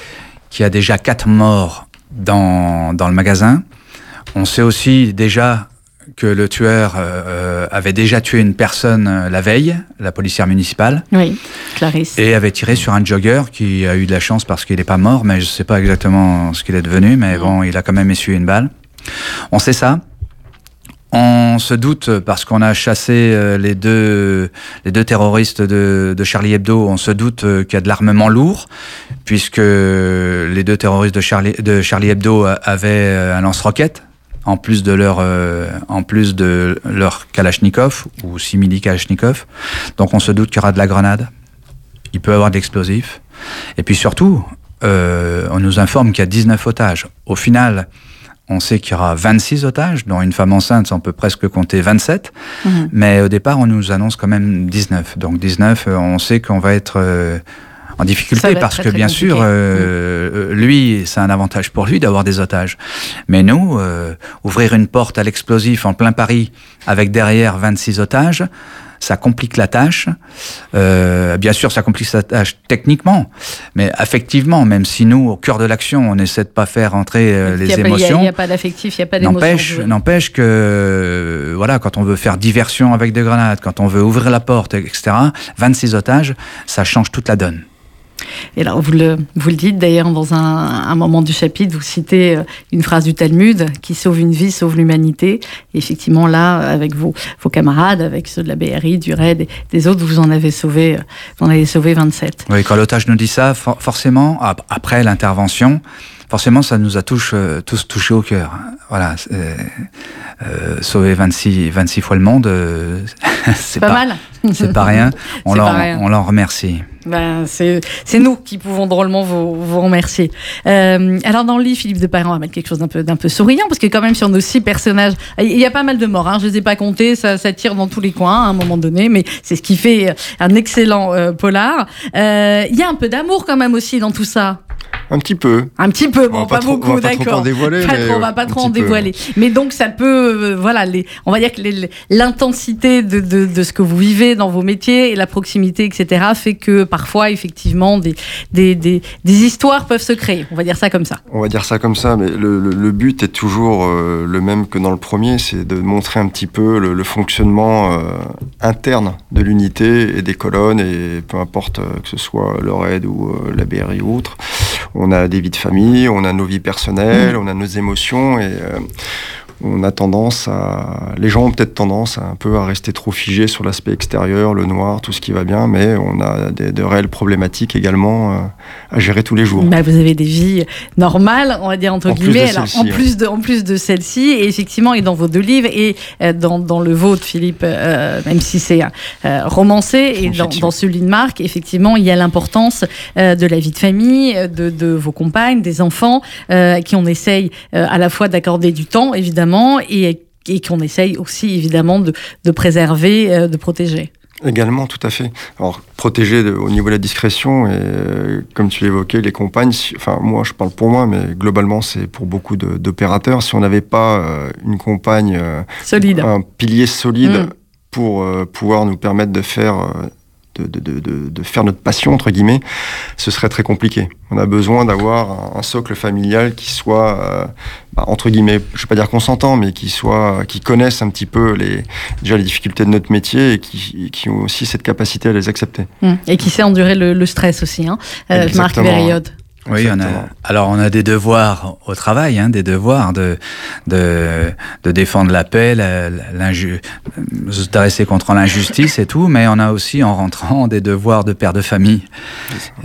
qu'il y a déjà quatre morts dans, dans le magasin. On sait aussi déjà que le tueur euh, euh, avait déjà tué une personne euh, la veille, la policière municipale, Oui, Clarisse. et avait tiré sur un jogger qui a eu de la chance parce qu'il n'est pas mort, mais je ne sais pas exactement ce qu'il est devenu, mais bon, il a quand même essuyé une balle. On sait ça. On se doute parce qu'on a chassé euh, les deux les deux terroristes de, de Charlie Hebdo. On se doute euh, qu'il y a de l'armement lourd puisque les deux terroristes de Charlie de Charlie Hebdo avaient euh, un lance-roquette en plus de leur en plus de leur Kalachnikov ou simili Kalachnikov. Donc on se doute qu'il y aura de la grenade. Il peut y avoir de l'explosif. Et puis surtout, euh, on nous informe qu'il y a 19 otages. Au final, on sait qu'il y aura 26 otages, dont une femme enceinte, on peut presque compter 27. Mhm. Mais au départ, on nous annonce quand même 19. Donc 19, euh, on sait qu'on va être euh, en difficulté parce très, que très bien compliqué. sûr, euh, lui, c'est un avantage pour lui d'avoir des otages. Mais nous, euh, ouvrir une porte à l'explosif en plein Paris avec derrière 26 otages, ça complique la tâche. Euh, bien sûr, ça complique la tâche techniquement, mais affectivement, même si nous, au cœur de l'action, on essaie de pas faire entrer euh, les a a- émotions. Il n'y a, pas d'affectif, il n'y a pas d'émotion. N'empêche, que voilà, quand on veut faire diversion avec des grenades, quand on veut ouvrir la porte, etc. 26 otages, ça change toute la donne. Et alors, vous le, vous le dites d'ailleurs dans un, un moment du chapitre, vous citez euh, une phrase du Talmud qui sauve une vie, sauve l'humanité. Et effectivement, là, avec vos, vos camarades, avec ceux de la BRI, du RAID et des autres, vous en avez sauvé, euh, vous en avez sauvé 27. Oui, quand l'otage nous dit ça, for- forcément, ap- après l'intervention, forcément, ça nous a tous, euh, tous touché au cœur. Voilà, c'est, euh, sauver 26, 26 fois le monde, euh, c'est Pas, mal C'est pas rien. On leur, pas rien. on leur remercie. Ben, c'est nous qui pouvons drôlement vous, vous remercier. Euh, alors dans le livre, Philippe de va mettre quelque chose d'un peu, peu souriant, parce que quand même sur nos six personnages, il y a pas mal de morts, hein, je les ai pas comptés, ça, ça tire dans tous les coins à un moment donné, mais c'est ce qui fait un excellent euh, polar. Euh, Il y a un peu d'amour quand même aussi dans tout ça. Un petit peu. Un petit peu, bon, pas, beaucoup, on va pas trop d'accord. on va pas trop en dévoiler. Mais donc, ça peut, euh, voilà, les, on va dire que l'intensité de, de, de ce que vous vivez dans vos métiers et la proximité, etc., fait que parfois, effectivement, des, des, des, des histoires peuvent se créer. On va dire ça comme ça. On va dire ça comme ça, mais le, le- le but est toujours euh, le même que dans le premier, c'est de montrer un petit peu le, le fonctionnement euh, interne de l'unité et des colonnes, et peu importe que ce soit le RAID ou la BRI ou autre, on a des vies de famille, on a nos vies personnelles, on a nos émotions, et euh, on a tendance à, les gens ont peut-être tendance à un peu à rester trop figés sur l'aspect extérieur, le noir, tout ce qui va bien, mais on a des, de réelles problématiques également euh, à gérer tous les jours. Bah, vous avez des vies normales, on va dire entre guillemets, alors, en, plus de, en plus de celle-ci, et effectivement, et dans vos deux livres, et euh, dans, dans, le vôtre, Philippe, euh, même si c'est euh, romancé, et dans, dans, celui de Marc, effectivement, il y a l'importance de la vie de famille, de, de vos compagnes, des enfants, qui on essaye à la fois d'accorder du temps, évidemment, et, et qu'on essaye aussi, évidemment, de, de préserver, de protéger. Également, tout à fait. Alors, protéger de, au niveau de la discrétion, et euh, comme tu l'évoquais, les compagnes, si, enfin, moi, je parle pour moi, mais globalement, c'est pour beaucoup d'opérateurs. Si on n'avait pas euh, une compagne, euh, solide. un pilier solide mmh. pour pouvoir nous permettre de faire de, de, de, de, faire notre passion, entre guillemets, ce serait très compliqué. On a besoin d'avoir un, socle familial qui soit, euh, bah, entre guillemets, je ne vais pas dire consentant, mais qui soit, qui connaisse un petit peu les, déjà les difficultés de notre métier et qui, qui ont aussi cette capacité à les accepter. Mmh. Et qui sait endurer le, le stress aussi, hein. Euh, Marc Période. Oui, on a, alors on a des devoirs au travail, hein, des devoirs de, de, de défendre la paix, se contre l'injustice et tout, mais on a aussi en rentrant des devoirs de père de famille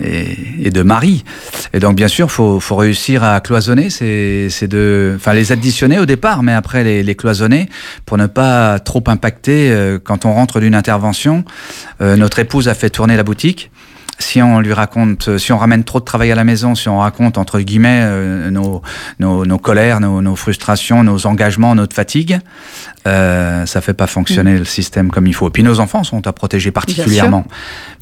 et, et de mari. Et donc bien sûr, faut, faut réussir à cloisonner ces, ces deux, enfin les additionner au départ, mais après les, les cloisonner pour ne pas trop impacter euh, quand on rentre d'une intervention. Euh, notre épouse a fait tourner la boutique si on lui raconte, si on ramène trop de travail à la maison, si on raconte entre guillemets euh, nos, nos, nos, colères, nos, nos, frustrations, nos engagements, notre fatigue, euh, ça fait pas fonctionner mmh. le système comme il faut. Et puis nos enfants sont à protéger particulièrement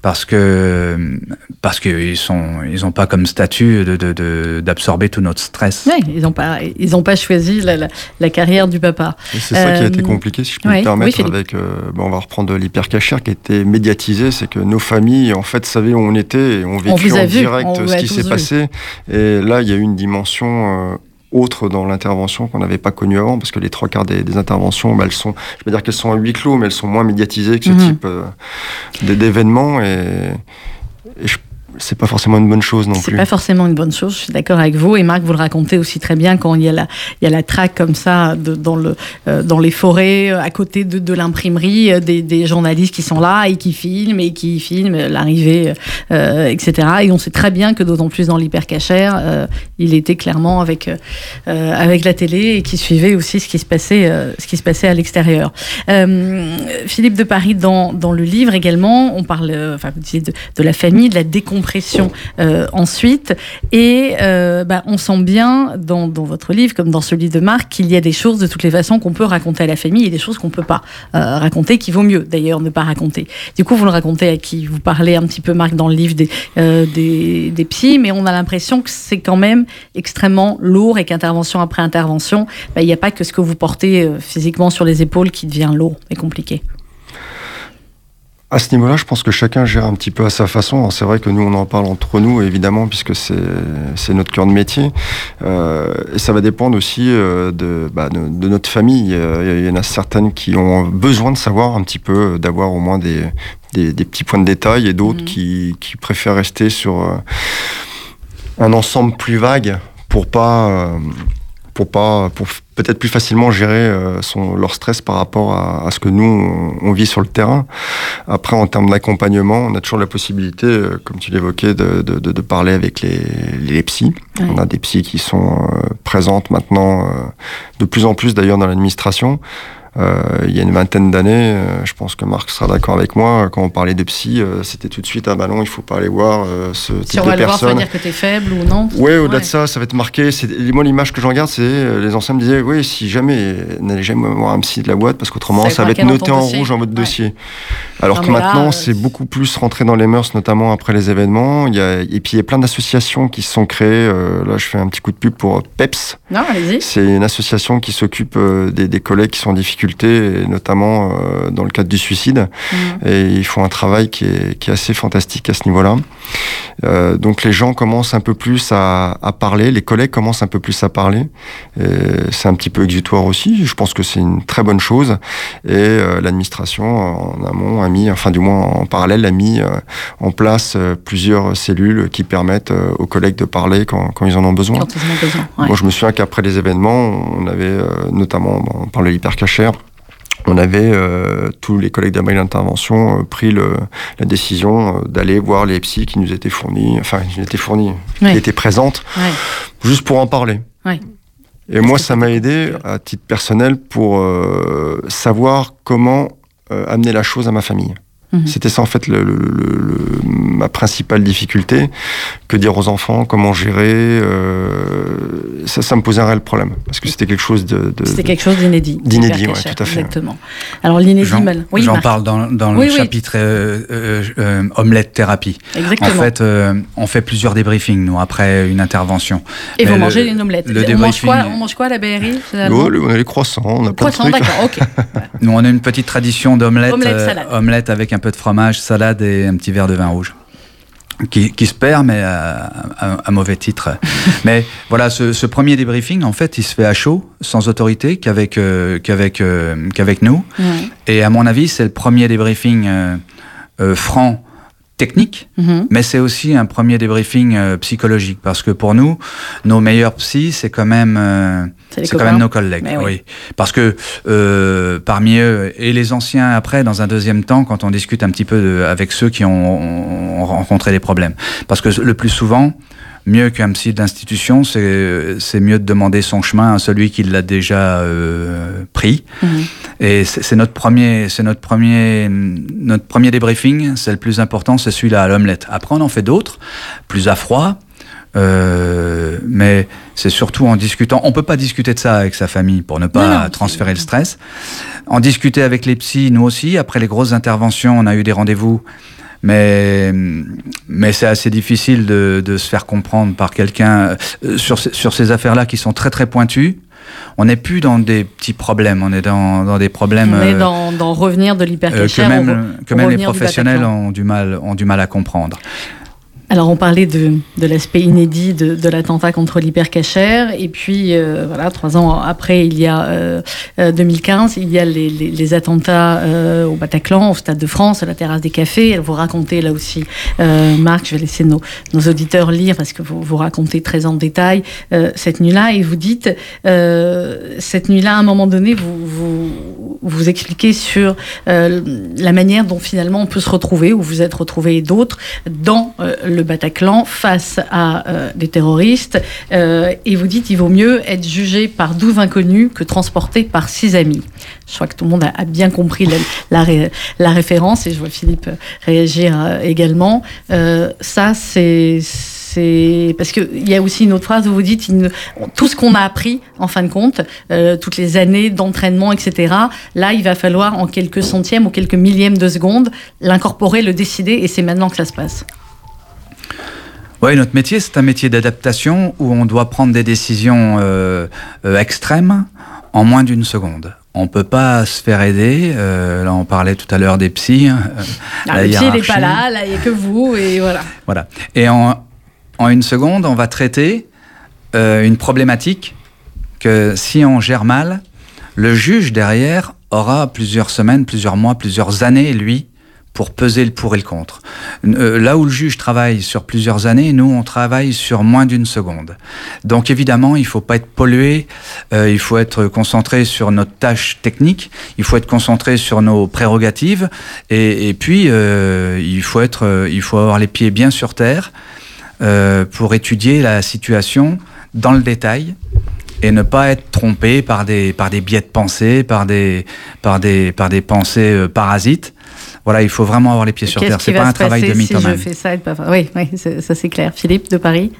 parce que parce qu'ils sont ils ont pas comme statut de d'absorber tout notre stress. Oui, ils ont pas ils ont pas choisi la, la, la carrière du papa. C'est ça qui a été euh, compliqué, si je peux ouais, me permettre, oui, avec euh, bon, on va reprendre l'hypercachère qui a été médiatisé, c'est que nos familles en fait savaient où on était et ont vécu on en direct on ce qui s'est passé. Et là, il y a eu une dimension euh, autre dans l'intervention qu'on n'avait pas connue avant, parce que les trois quarts des, des interventions, bah, elles sont, je veux dire qu'elles sont à huis clos, mais elles sont moins médiatisées que ce -hmm. type euh, d'événements. Et, et je c'est pas forcément une bonne chose non plus. C'est pas forcément une bonne chose, je suis d'accord avec vous. Et Marc, vous le racontez aussi très bien quand il y a la, il y a la traque comme ça de, dans, le, euh, dans les forêts, à côté de, de l'imprimerie, euh, des, des, journalistes qui sont là et qui filment et qui filment l'arrivée, euh, etc. Et on sait très bien que d'autant plus dans l'hypercachère, euh, il était clairement avec, euh, avec la télé et qui suivait aussi ce qui se passait, ce qui se passait à l'extérieur. Philippe de Paris, dans, dans le livre également, on parle, enfin, vous disiez de, de la famille, de la décompression pression euh, ensuite. Et euh, bah, on sent bien dans, votre livre, comme dans celui de Marc, qu'il y a des choses de toutes les façons qu'on peut raconter à la famille et des choses qu'on peut pas euh, raconter, qui vaut mieux d'ailleurs ne pas raconter. Du coup, vous le racontez à qui Vous parlez un petit peu, Marc, dans le livre des, des, des psys, mais on a l'impression que c'est quand même extrêmement lourd et qu'intervention après intervention, bah, il n'y a pas que ce que vous portez physiquement sur les épaules qui devient lourd et compliqué. À ce niveau-là, je pense que chacun gère un petit peu à sa façon. C'est vrai que nous, on en parle entre nous, évidemment, puisque c'est notre cœur de métier. Euh, et ça va dépendre aussi euh, de, bah, de, de, notre famille. Il y en a certaines qui ont besoin de savoir un petit peu, d'avoir au moins des, des, des, petits points de détail, et d'autres mmh. qui, qui, préfèrent rester sur euh, un ensemble plus vague pour pas euh, pour pas pour peut-être plus facilement gérer euh, son, leur stress par rapport à, à ce que nous on, on, vit sur le terrain. Après, en termes d'accompagnement, on a toujours la possibilité, euh, comme tu l'évoquais, de, de, de, parler avec les, les psys. Ouais. On a des psys qui sont euh, présentes maintenant, de plus en plus d'ailleurs dans l'administration. Euh, il y a une vingtaine d'années, euh, je pense que Marc sera d'accord avec moi, quand on parlait de psy, euh, c'était tout de suite un ballon, il faut pas aller voir ce type si on de va personne. Voir, ça veut dire que tu es faible ou non Oui, au-delà ouais. de ça, ça va être marqué. Moi, l'image que j'en garde, c'est les anciens me disaient, oui, si jamais, n'allez jamais voir un psy de la boîte, parce qu'autrement, ça va être noté en dossier. rouge en votre ouais. dossier. Alors non, que maintenant, c'est beaucoup plus rentré dans les mœurs, notamment après les événements. Il y a, et puis, il y a plein d'associations qui se sont créées. là, je fais un petit coup de pub pour PEPS. Non, allez-y. C'est une association qui s'occupe des, des collègues qui sont en difficulté difficultés, notamment dans le cadre du suicide. Mmh. Et ils font un travail qui est, qui est assez fantastique à ce niveau-là. Euh, donc les gens commencent un peu plus à, à, parler, les collègues commencent un peu plus à parler. C'est un petit peu exutoire aussi. Je pense que c'est une très bonne chose. Et euh, l'administration en amont a mis, enfin du moins en parallèle, a mis euh, en place euh, plusieurs cellules qui permettent aux collègues de parler quand, quand ils en ont besoin. Quand ils en ont besoin ouais. Moi, je me souviens qu'après les événements, on avait notamment, bon, on de l'hypercachère, on avait euh, tous les collègues d'Amérique d'intervention euh, pris le, la décision euh, d'aller voir les psys qui nous étaient fournis, enfin qui nous étaient fournis, Ouais. qui étaient présentes, Ouais. juste pour en parler. Ouais. Et moi, ça m'a aidé à titre personnel pour euh, savoir comment euh, amener la chose à ma famille. Mhm. C'était ça en fait le, le- le- le- ma principale difficulté. Que dire aux enfants, comment gérer. euh, ça, ça me posait un réel problème parce que c'était quelque chose de. de- C'était quelque chose d'inédit. D'inédit, cachère, tout à fait. Exactement. Alors l'inédit, J'en mal. Oui, j'en Marc. parle dans, dans le Oui, oui. chapitre euh, euh, euh, omelette thérapie. Exactement. En fait, euh, on fait plusieurs débriefings, nous, après une intervention. Et mais vous le- mangez une omelette. le on, mange débriefing- quoi, on mange quoi à la BRI finalement Oh, le- on a les croissants, on a plein Croissant, de trucs. d'accord, ok. Nous, on a une petite tradition d'omelette. Omelette, euh, salade. omelette avec un peu de fromage, salade et un petit verre de vin rouge. Qui, qui se perd, mais à, à- à mauvais titre. mais voilà, ce, ce premier débriefing, en fait, il se fait à chaud, sans autorité, qu'avec euh, qu'avec euh, qu'avec nous. Ouais. Et à mon avis, c'est le premier débriefing euh, euh, franc, technique, Mhm. mais c'est aussi un premier débriefing euh, psychologique. Parce que pour nous, nos meilleurs psys, c'est quand même, euh, C'est quand même nos collègues. Oui. oui. Parce que euh, parmi eux, et les anciens après, dans un deuxième temps, quand on discute un petit peu de- avec ceux qui ont, ont rencontré des problèmes. Parce que le plus souvent, mieux qu'un psy d'institution, c'est mieux de demander son chemin à celui qui l'a déjà euh, pris. Mhm. Et c'est notre premier, c'est notre premier, notre premier débriefing. C'est le plus important, c'est celui-là à l'omelette. Après, on en fait d'autres, plus à froid. euh, mais c'est surtout en discutant. On peut pas discuter de ça avec sa famille pour ne pas Non, non, transférer le stress. En discuter avec les psys, nous aussi. Après les grosses interventions, on a eu des rendez-vous. Mais, mais c'est assez difficile de, de se faire comprendre par quelqu'un euh, sur, ces- sur ces affaires-là qui sont très très pointues. On n'est plus dans des petits problèmes, on est dans, dans des problèmes On est euh, dans, dans revenir de euh, que l'hypercachère. au même, que même les du professionnels ont du, mal, ont du mal à comprendre. Alors on parlait de, de l'aspect inédit de, de l'attentat contre l'hypercachère et puis euh, voilà trois ans après il y a euh, euh, 2015 il y a les, attentats euh, au Bataclan au Stade de France à la terrasse des cafés. Vous racontez là aussi euh, Marc je vais laisser nos, nos auditeurs lire parce que vous, vous racontez très en détail euh, cette nuit-là. Et vous dites euh, cette nuit-là à un moment donné vous vous, vous expliquez sur euh, la manière dont finalement on peut se retrouver ou vous êtes retrouvés et d'autres dans euh, le Bataclan face à euh, des terroristes et vous dites il vaut mieux être jugé par 12 inconnus que transporté par six amis. Je crois que tout le monde a, bien compris la, la, ré- la référence et je vois Philippe réagir également. Ça c'est c'est parce qu'il y a aussi une autre phrase où vous dites il ne- tout ce qu'on a appris en fin de compte, euh, toutes les années d'entraînement, etc. Là, il va falloir en quelques centièmes ou quelques millièmes de seconde l'incorporer, le décider, et c'est maintenant que ça se passe. Oui, notre métier, c'est un métier d'adaptation où on doit prendre des décisions euh, euh, extrêmes en moins d'une seconde. On peut pas se faire aider. euh, là, on parlait tout à l'heure des psys. euh, Ah, la le il n'est pas là, là, il n'y a que vous, et voilà. Voilà. Et en, en une seconde, on va traiter euh, une problématique que si on gère mal, le juge derrière aura plusieurs semaines, plusieurs mois, plusieurs années, lui, pour peser le pour et le contre. Euh, là où le juge travaille sur plusieurs années, nous, on travaille sur moins d'une seconde. Donc évidemment, il faut pas être pollué, euh, il faut être concentré sur notre tâche technique, il faut être concentré sur nos prérogatives, et, et puis euh, il, faut être, euh, il faut avoir les pieds bien sur terre euh, pour étudier la situation dans le détail et ne pas être trompé par des, par des biais de pensée, par des, par des, par des pensées euh, parasites. Voilà, il faut vraiment avoir les pieds sur terre. C'est pas un travail de si je mythomane. fais ça pas... Oui, oui ça c'est clair. Philippe de Paris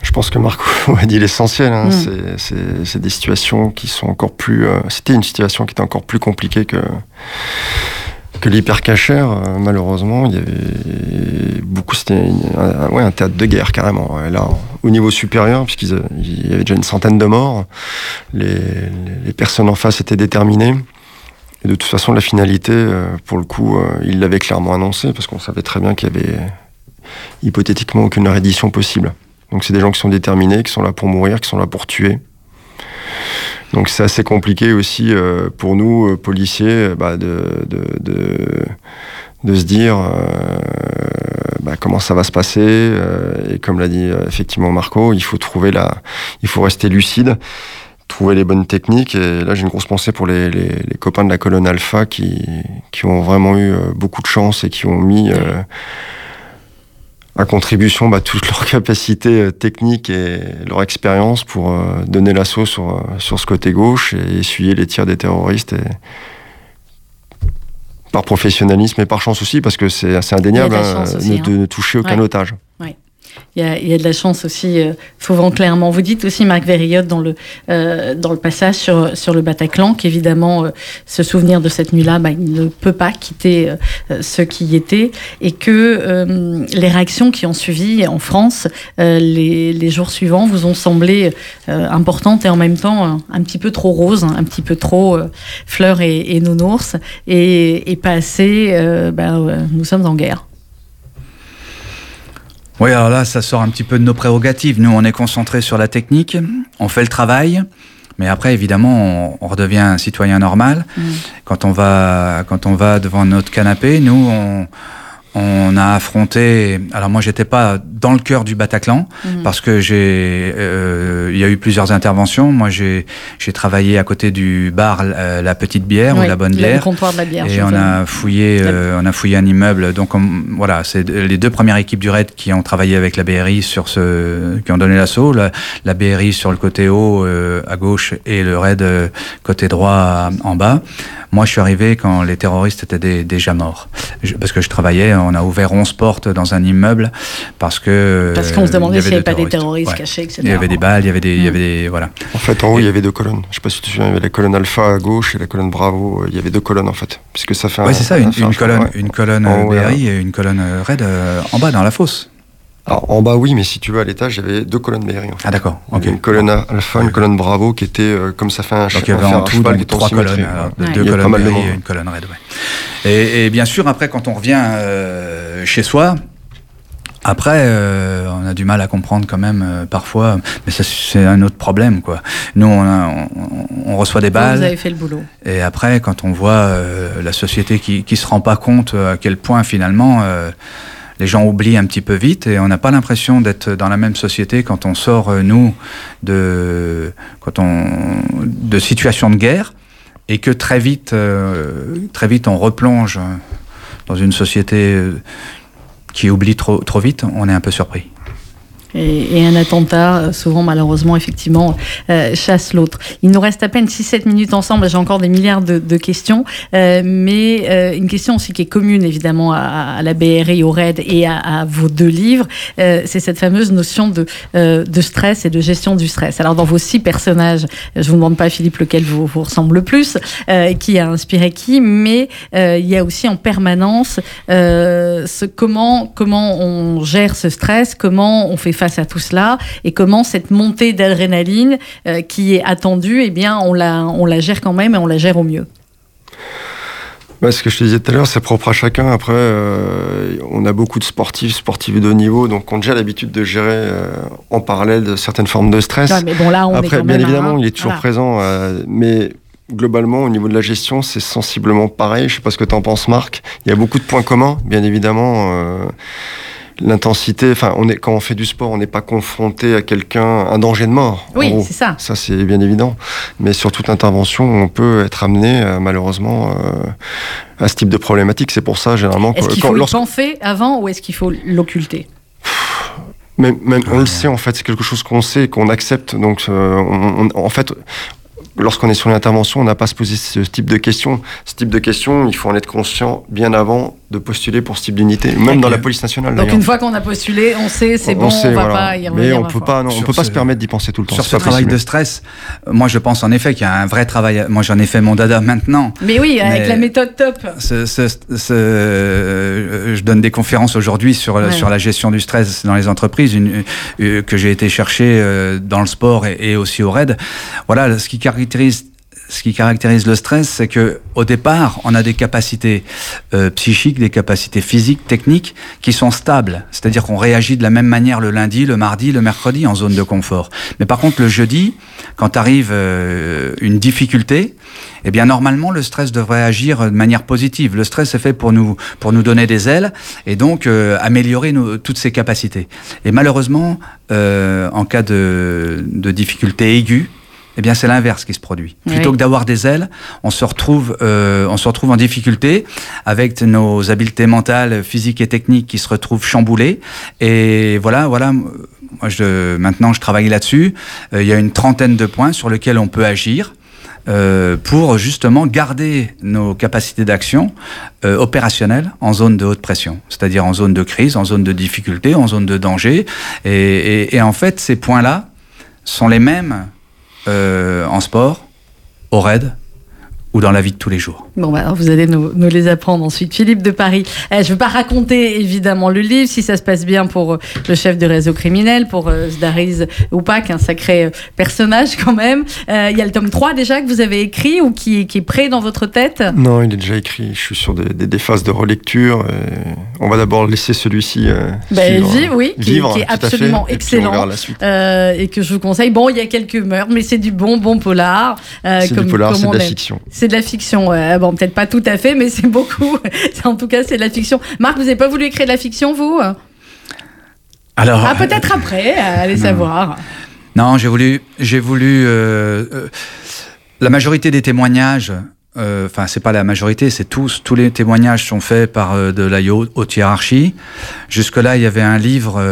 Je pense que Marco a dit l'essentiel. hein. Mm. C'est- C'est c'est des situations qui sont encore plus. euh, C'était une situation qui était encore plus compliquée que que l'hypercachère, euh, malheureusement, il y avait beaucoup, c'était un, ouais, un théâtre de guerre carrément. là, au niveau supérieur, puisqu'il y avait déjà une centaine de morts, les, les, personnes en face étaient déterminées. Et de toute façon, la finalité, euh, pour le coup, euh, il l'avait clairement annoncé, parce qu'on savait très bien qu'il y avait hypothétiquement aucune reddition possible. Donc c'est des gens qui sont déterminés, qui sont là pour mourir, qui sont là pour tuer. Donc c'est assez compliqué aussi euh, pour nous, euh, policiers, euh, bah, de, de, de, se dire bah, comment ça va se passer. et comme l'a dit effectivement Marco, il faut trouver la, il faut rester lucide, trouver les bonnes techniques. Et là j'ai une grosse pensée pour les, copains de la colonne Alpha qui, qui ont vraiment eu beaucoup de chance et qui ont mis à contribution bah, toute leur capacité euh, technique et leur expérience pour euh, donner l'assaut sur, euh, sur ce côté gauche et essuyer les tirs des terroristes. Et... Par professionnalisme et par chance aussi, parce que c'est indéniable hein, de, hein. ne toucher aucun otage. Il y, a, il y, a, de la chance aussi, euh, souvent clairement. Vous dites aussi, Marc Verriot, dans le, euh, dans le passage sur, sur le Bataclan, qu'évidemment, euh, se souvenir de cette nuit-là, bah, il ne peut pas quitter euh, ceux qui y étaient, et que euh, les réactions qui ont suivi en France les, les, jours suivants vous ont semblé importantes et en même temps un petit peu trop roses, un petit peu trop fleurs et, et nounours, et, et pas assez, bah, nous sommes en guerre. Oui, alors là, ça sort un petit peu de nos prérogatives. Nous, on est concentré sur la technique, on fait le travail, mais après, évidemment, on, on redevient un citoyen normal. Mmh. Quand, on va, quand on va devant notre canapé, nous, on on a affronté. Alors moi, j'étais pas dans le cœur du Bataclan mmh. parce que j'ai. Euh, il y a eu plusieurs interventions. Moi, j'ai j'ai travaillé à côté du bar euh, la petite bière oui, ou la bonne bière. Le comptoir de la bière. Et on a fouillé, euh, on a fouillé un immeuble. Donc on, voilà, c'est les deux premières équipes du RAID qui ont travaillé avec la BRI sur ce, qui ont donné l'assaut. La, la, BRI sur le côté haut euh, à gauche et le RAID euh, côté droit en bas. Moi, je suis arrivé quand les terroristes étaient des, déjà morts. Je, parce que je travaillais, on a ouvert 11 portes dans un immeuble parce que. Parce qu'on se demandait s'il n'y avait pas des terroristes ouais. cachés, etc. Il y avait des balles, il y avait des. Mmh. Il y avait des voilà. En fait, en haut, il y avait deux colonnes. Je sais pas si tu te souviens, il y avait la colonne Alpha à gauche et la colonne Bravo. Il y avait deux colonnes, en fait. Puisque ça fait un. Oui, c'est ça, une, une, colonne, ouais. une colonne BRI ouais. et une colonne RAID euh, en bas, dans la fosse. Alors, en bas, oui, mais si tu veux, à l'étage, il y avait deux colonnes BRI. En fait. Ah, d'accord. Okay. Une colonne Alpha, une colonne Bravo, qui était, euh, comme ça fait un Donc, il y avait en tout donc, trois colonnes. Alors, ouais. Deux colonnes BRI et une colonne RAID, ouais. Et, et, bien sûr, après, quand on revient euh, chez soi, après, euh, on a du mal à comprendre quand même euh, parfois, mais ça c'est un autre problème quoi. Nous, on, a, on, on reçoit des balles. Vous avez fait le boulot. Et après, quand on voit euh, la société qui qui se rend pas compte à quel point finalement euh, les gens oublient un petit peu vite et on n'a pas l'impression d'être dans la même société quand on sort euh, nous de quand on de situations de guerre et que très vite euh, très vite on replonge dans une société qui oublie trop vite, on est un peu surpris. Et, et, un attentat, souvent malheureusement, effectivement, euh, chasse l'autre. Il nous reste à peine 6-7 minutes ensemble, j'ai encore des milliards de, de questions, euh, mais euh, une question aussi qui est commune évidemment à, à la BRI, au RAID et à, à vos deux livres, euh, c'est cette fameuse notion de, euh, de stress et de gestion du stress. Alors dans vos six personnages, je vous demande pas Philippe lequel vous, vous ressemble le plus, euh, qui a inspiré qui, mais il y a aussi en permanence ce, comment, comment on gère ce stress, comment on fait face à tout cela et comment cette montée d'adrénaline euh, qui est attendue, eh bien, on la, on la gère quand même et on la gère au mieux. Bah, ce que je te disais tout à l'heure, c'est propre à chacun. Après, euh, on a beaucoup de sportifs, sportifs de haut niveau, donc on a déjà l'habitude de gérer euh, en parallèle de certaines formes de stress. Ouais, mais bon, là, on Après, est bien évidemment, un... il est toujours voilà. présent, euh, mais globalement, au niveau de la gestion, c'est sensiblement pareil. Je sais pas ce que tu en penses, Marc. Il y a beaucoup de points communs, bien évidemment l'intensité, enfin, on est quand on fait du sport, on n'est pas confronté à quelqu'un, un danger de mort. Oui, c'est ça. Ça, c'est bien évident. Mais sur toute intervention, on peut être amené, euh, malheureusement, euh, à ce type de problématique. C'est pour ça, généralement. Est-ce qu'il faut le penser avant ou est-ce qu'il faut l'occulter? Même, même, on le sait en fait, c'est quelque chose qu'on sait, qu'on accepte. Donc, euh, on, on, en fait, lorsqu'on est sur l'intervention, on n'a pas à se poser ce type de questions. Ce type de questions, il faut en être conscient bien avant de postuler pour ce type d'unité, même dans la police nationale. Donc une fois qu'on a postulé, on sait, c'est bon, on va pas y revenir. Mais on peut pas, non, on peut pas se permettre d'y penser tout le temps. Sur ce travail de stress, moi je pense en effet qu'il y a un vrai travail. Moi j'en ai fait mon dada maintenant. Mais oui, avec la méthode top. Ce, ce, ce, je donne des conférences aujourd'hui sur, sur la gestion du stress dans les entreprises, une, euh, que j'ai été chercher euh, dans le sport et, et aussi au RAID. Voilà, ce qui caractérise ce qui caractérise le stress, c'est que au départ, on a des capacités euh, psychiques, des capacités physiques, techniques qui sont stables. C'est-à-dire qu'on réagit de la même manière le lundi, le mardi, le mercredi en zone de confort. Mais par contre, le jeudi, quand arrive euh, une difficulté, eh bien normalement le stress devrait agir de manière positive. Le stress est fait pour nous pour nous donner des ailes et donc euh, améliorer toutes ces capacités. Et malheureusement, en cas de difficulté aiguë, eh bien c'est l'inverse qui se produit. Plutôt que d'avoir des ailes, on se retrouve, euh, on se retrouve en difficulté avec nos habiletés mentales, physiques et techniques qui se retrouvent chamboulées. Et voilà, voilà. Moi, je, maintenant, je travaille là-dessus. Euh, il y a une trentaine de points sur lesquels on peut agir. Euh, pour justement garder nos capacités d'action euh, opérationnelles en zone de haute pression, c'est-à-dire en zone de crise, en zone de difficulté, en zone de danger. Et, et, et en fait, ces points-là sont les mêmes en sport, au raid, ou dans la vie de tous les jours. Bon, bah, vous allez nous, nous, les apprendre ensuite. Philippe de Paris, eh, je ne veux pas raconter évidemment le livre, si ça se passe bien pour euh, le chef de réseau criminel, pour euh, Zdariz Oupak, un sacré euh, personnage quand même. Il euh, y a le tome 3 déjà que vous avez écrit ou qui, qui, est prêt dans votre tête? Non, il est déjà écrit. Je suis sur des, des, des phases de relecture. on va d'abord laisser celui-ci ben, vivre, oui, vivre, qui, qui est absolument excellent et que je vous conseille. Bon, il y a quelques meurtres, mais c'est du bon, bon polar. c'est du polar, c'est de la fiction c'est de la fiction. Bon, peut-être pas tout à fait, mais c'est beaucoup. en tout cas, c'est de la fiction. Marc, vous n'avez pas voulu écrire de la fiction, vous? Alors. Ah, peut-être après, allez savoir. Non, j'ai voulu, j'ai voulu. Euh, euh, la majorité des témoignages. Euh, enfin, c'est pas la majorité, c'est tous. Tous les témoignages sont faits par euh, de la haute hiérarchie. Jusque-là, il y avait un livre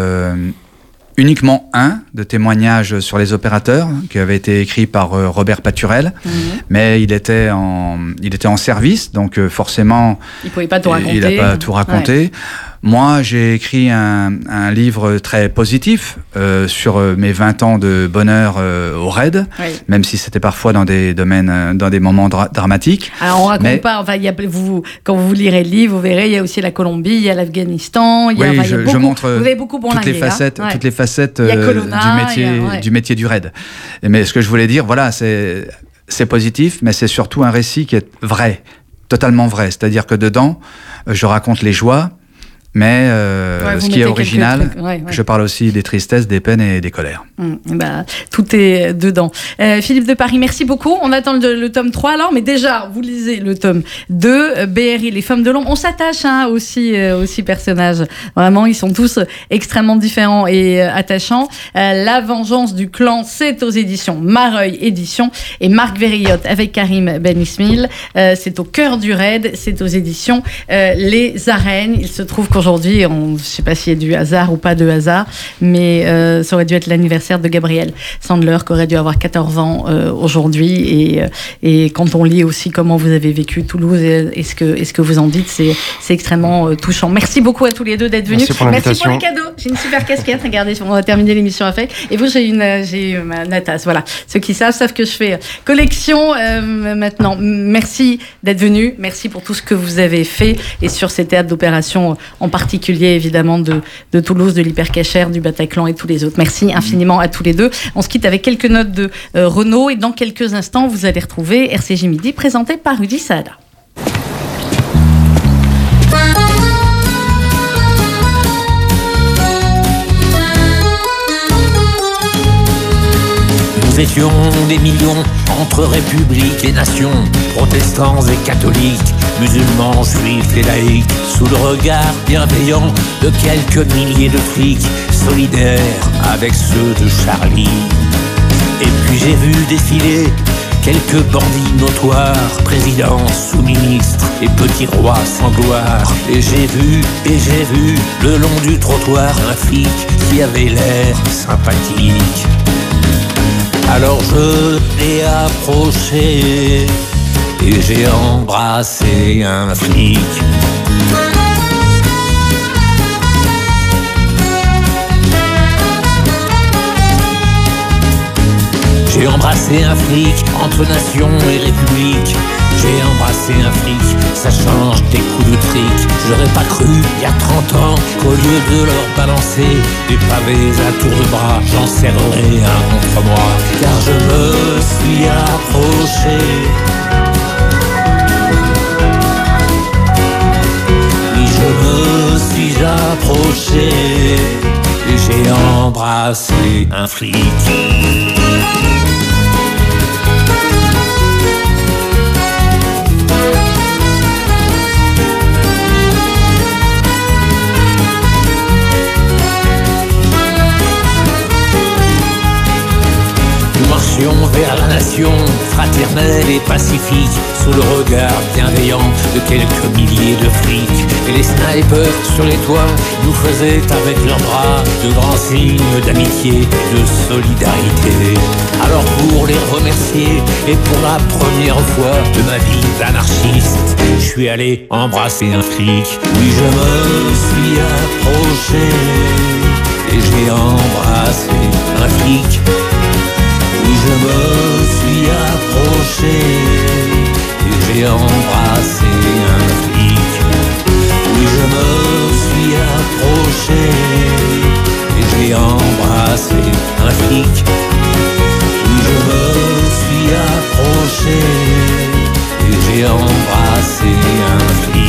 uniquement un de témoignages sur les opérateurs qui avait été écrit par euh, Robert Paturel, mmh. mais il était en il était en service, donc euh, forcément il pouvait pas tout raconter. Il n'a pas tout raconté. Ouais. Moi, j'ai écrit un, un, livre très positif euh, sur euh, mes 20 ans de bonheur euh, au RAID, oui. même si c'était parfois dans des domaines, euh, dans des moments dra dramatiques. Alors, on raconte Mais... pas, enfin, y a, vous, quand vous lirez le livre, vous verrez, il y a aussi la Colombie, il y a l'Afghanistan, il y a, oui, enfin, je, y a beaucoup, je montre vous avez beaucoup bon toutes, les facettes, ouais. toutes les facettes Colonna, du, métier, a, ouais. du métier du RAID. Mais ce que je voulais dire, voilà, c'est positif, mais c'est surtout un récit qui est vrai, totalement vrai. C'est-à-dire que dedans, je raconte les joies, mais euh, ouais, ce qui est original, ouais, ouais. je parle aussi des tristesses, des peines et des colères. Mmh, bah, tout est dedans. Euh, Philippe de Paris, merci beaucoup. On attend le, le, tome 3 alors, mais déjà, vous lisez le tome 2, BRI, Les Femmes de l'Ombre. On s'attache hein, aussi, euh, aussi personnages. Vraiment, ils sont tous extrêmement différents et euh, attachants. La vengeance du clan, c'est aux éditions Mareuil Éditions et Marc Verriotte avec Karim Ben Ismail. c'est au cœur du raid, c'est aux éditions Les Arènes. Il se trouve aujourd'hui, je ne sais pas s'il y a du hasard ou pas de hasard, mais euh, ça aurait dû être l'anniversaire de Gabriel Sandler, qui aurait dû avoir 14 ans euh, aujourd'hui. Et, et quand on lit aussi comment vous avez vécu Toulouse et, et ce, que, et ce que vous en dites, c'est extrêmement euh, touchant. Merci beaucoup à tous les deux d'être venus. Merci pour, Merci pour les cadeaux. J'ai une super casquette. Regardez, on va terminer l'émission avec. Et vous, j'ai une, j'ai ma Natas. Voilà. Ceux qui savent savent que je fais collection euh, maintenant. Merci d'être venus. Merci pour tout ce que vous avez fait et sur ces théâtres d'opération en particulier évidemment de, de Toulouse, de l'Hypercachère, du Bataclan et tous les autres. Merci infiniment à tous les deux. On se quitte avec quelques notes de euh, Renault et dans quelques instants, vous allez retrouver RCJ Midi présenté par Rudy Saada. Nous étions des millions entre républiques et nations, protestants et catholiques, musulmans, juifs et laïcs, sous le regard bienveillant de quelques milliers de flics, solidaires avec ceux de Charlie. Et puis j'ai vu défiler quelques bandits notoires, présidents, sous-ministres et petits rois sans gloire. Et j'ai vu, et j'ai vu, le long du trottoir, un flic qui avait l'air sympathique. Alors je l'ai approché et j'ai embrassé un flic. J'ai embrassé un flic entre nation et république. J'ai embrassé un flic, ça change des coups de trick. J'aurais pas cru, il y a 30 ans, qu'au lieu de leur balancer des pavés à tour de bras, j'en serrerais un contre moi. Car je me suis approché approché et j'ai embrassé un flic. Vers la nation, fraternelle et pacifique, sous le regard bienveillant de quelques milliers de flics. Et les snipers sur les toits nous faisaient avec leurs bras de grands signes d'amitié et de solidarité. Alors pour les remercier et pour la première fois de ma vie d'anarchiste, je suis allé embrasser un flic. Oui, je me suis approché et j'ai embrassé un flic je me suis approché et j'ai embrassé un flic. Oui, je me suis approché et j'ai embrassé un flic. Oui, je me suis approché et j'ai embrassé un flic.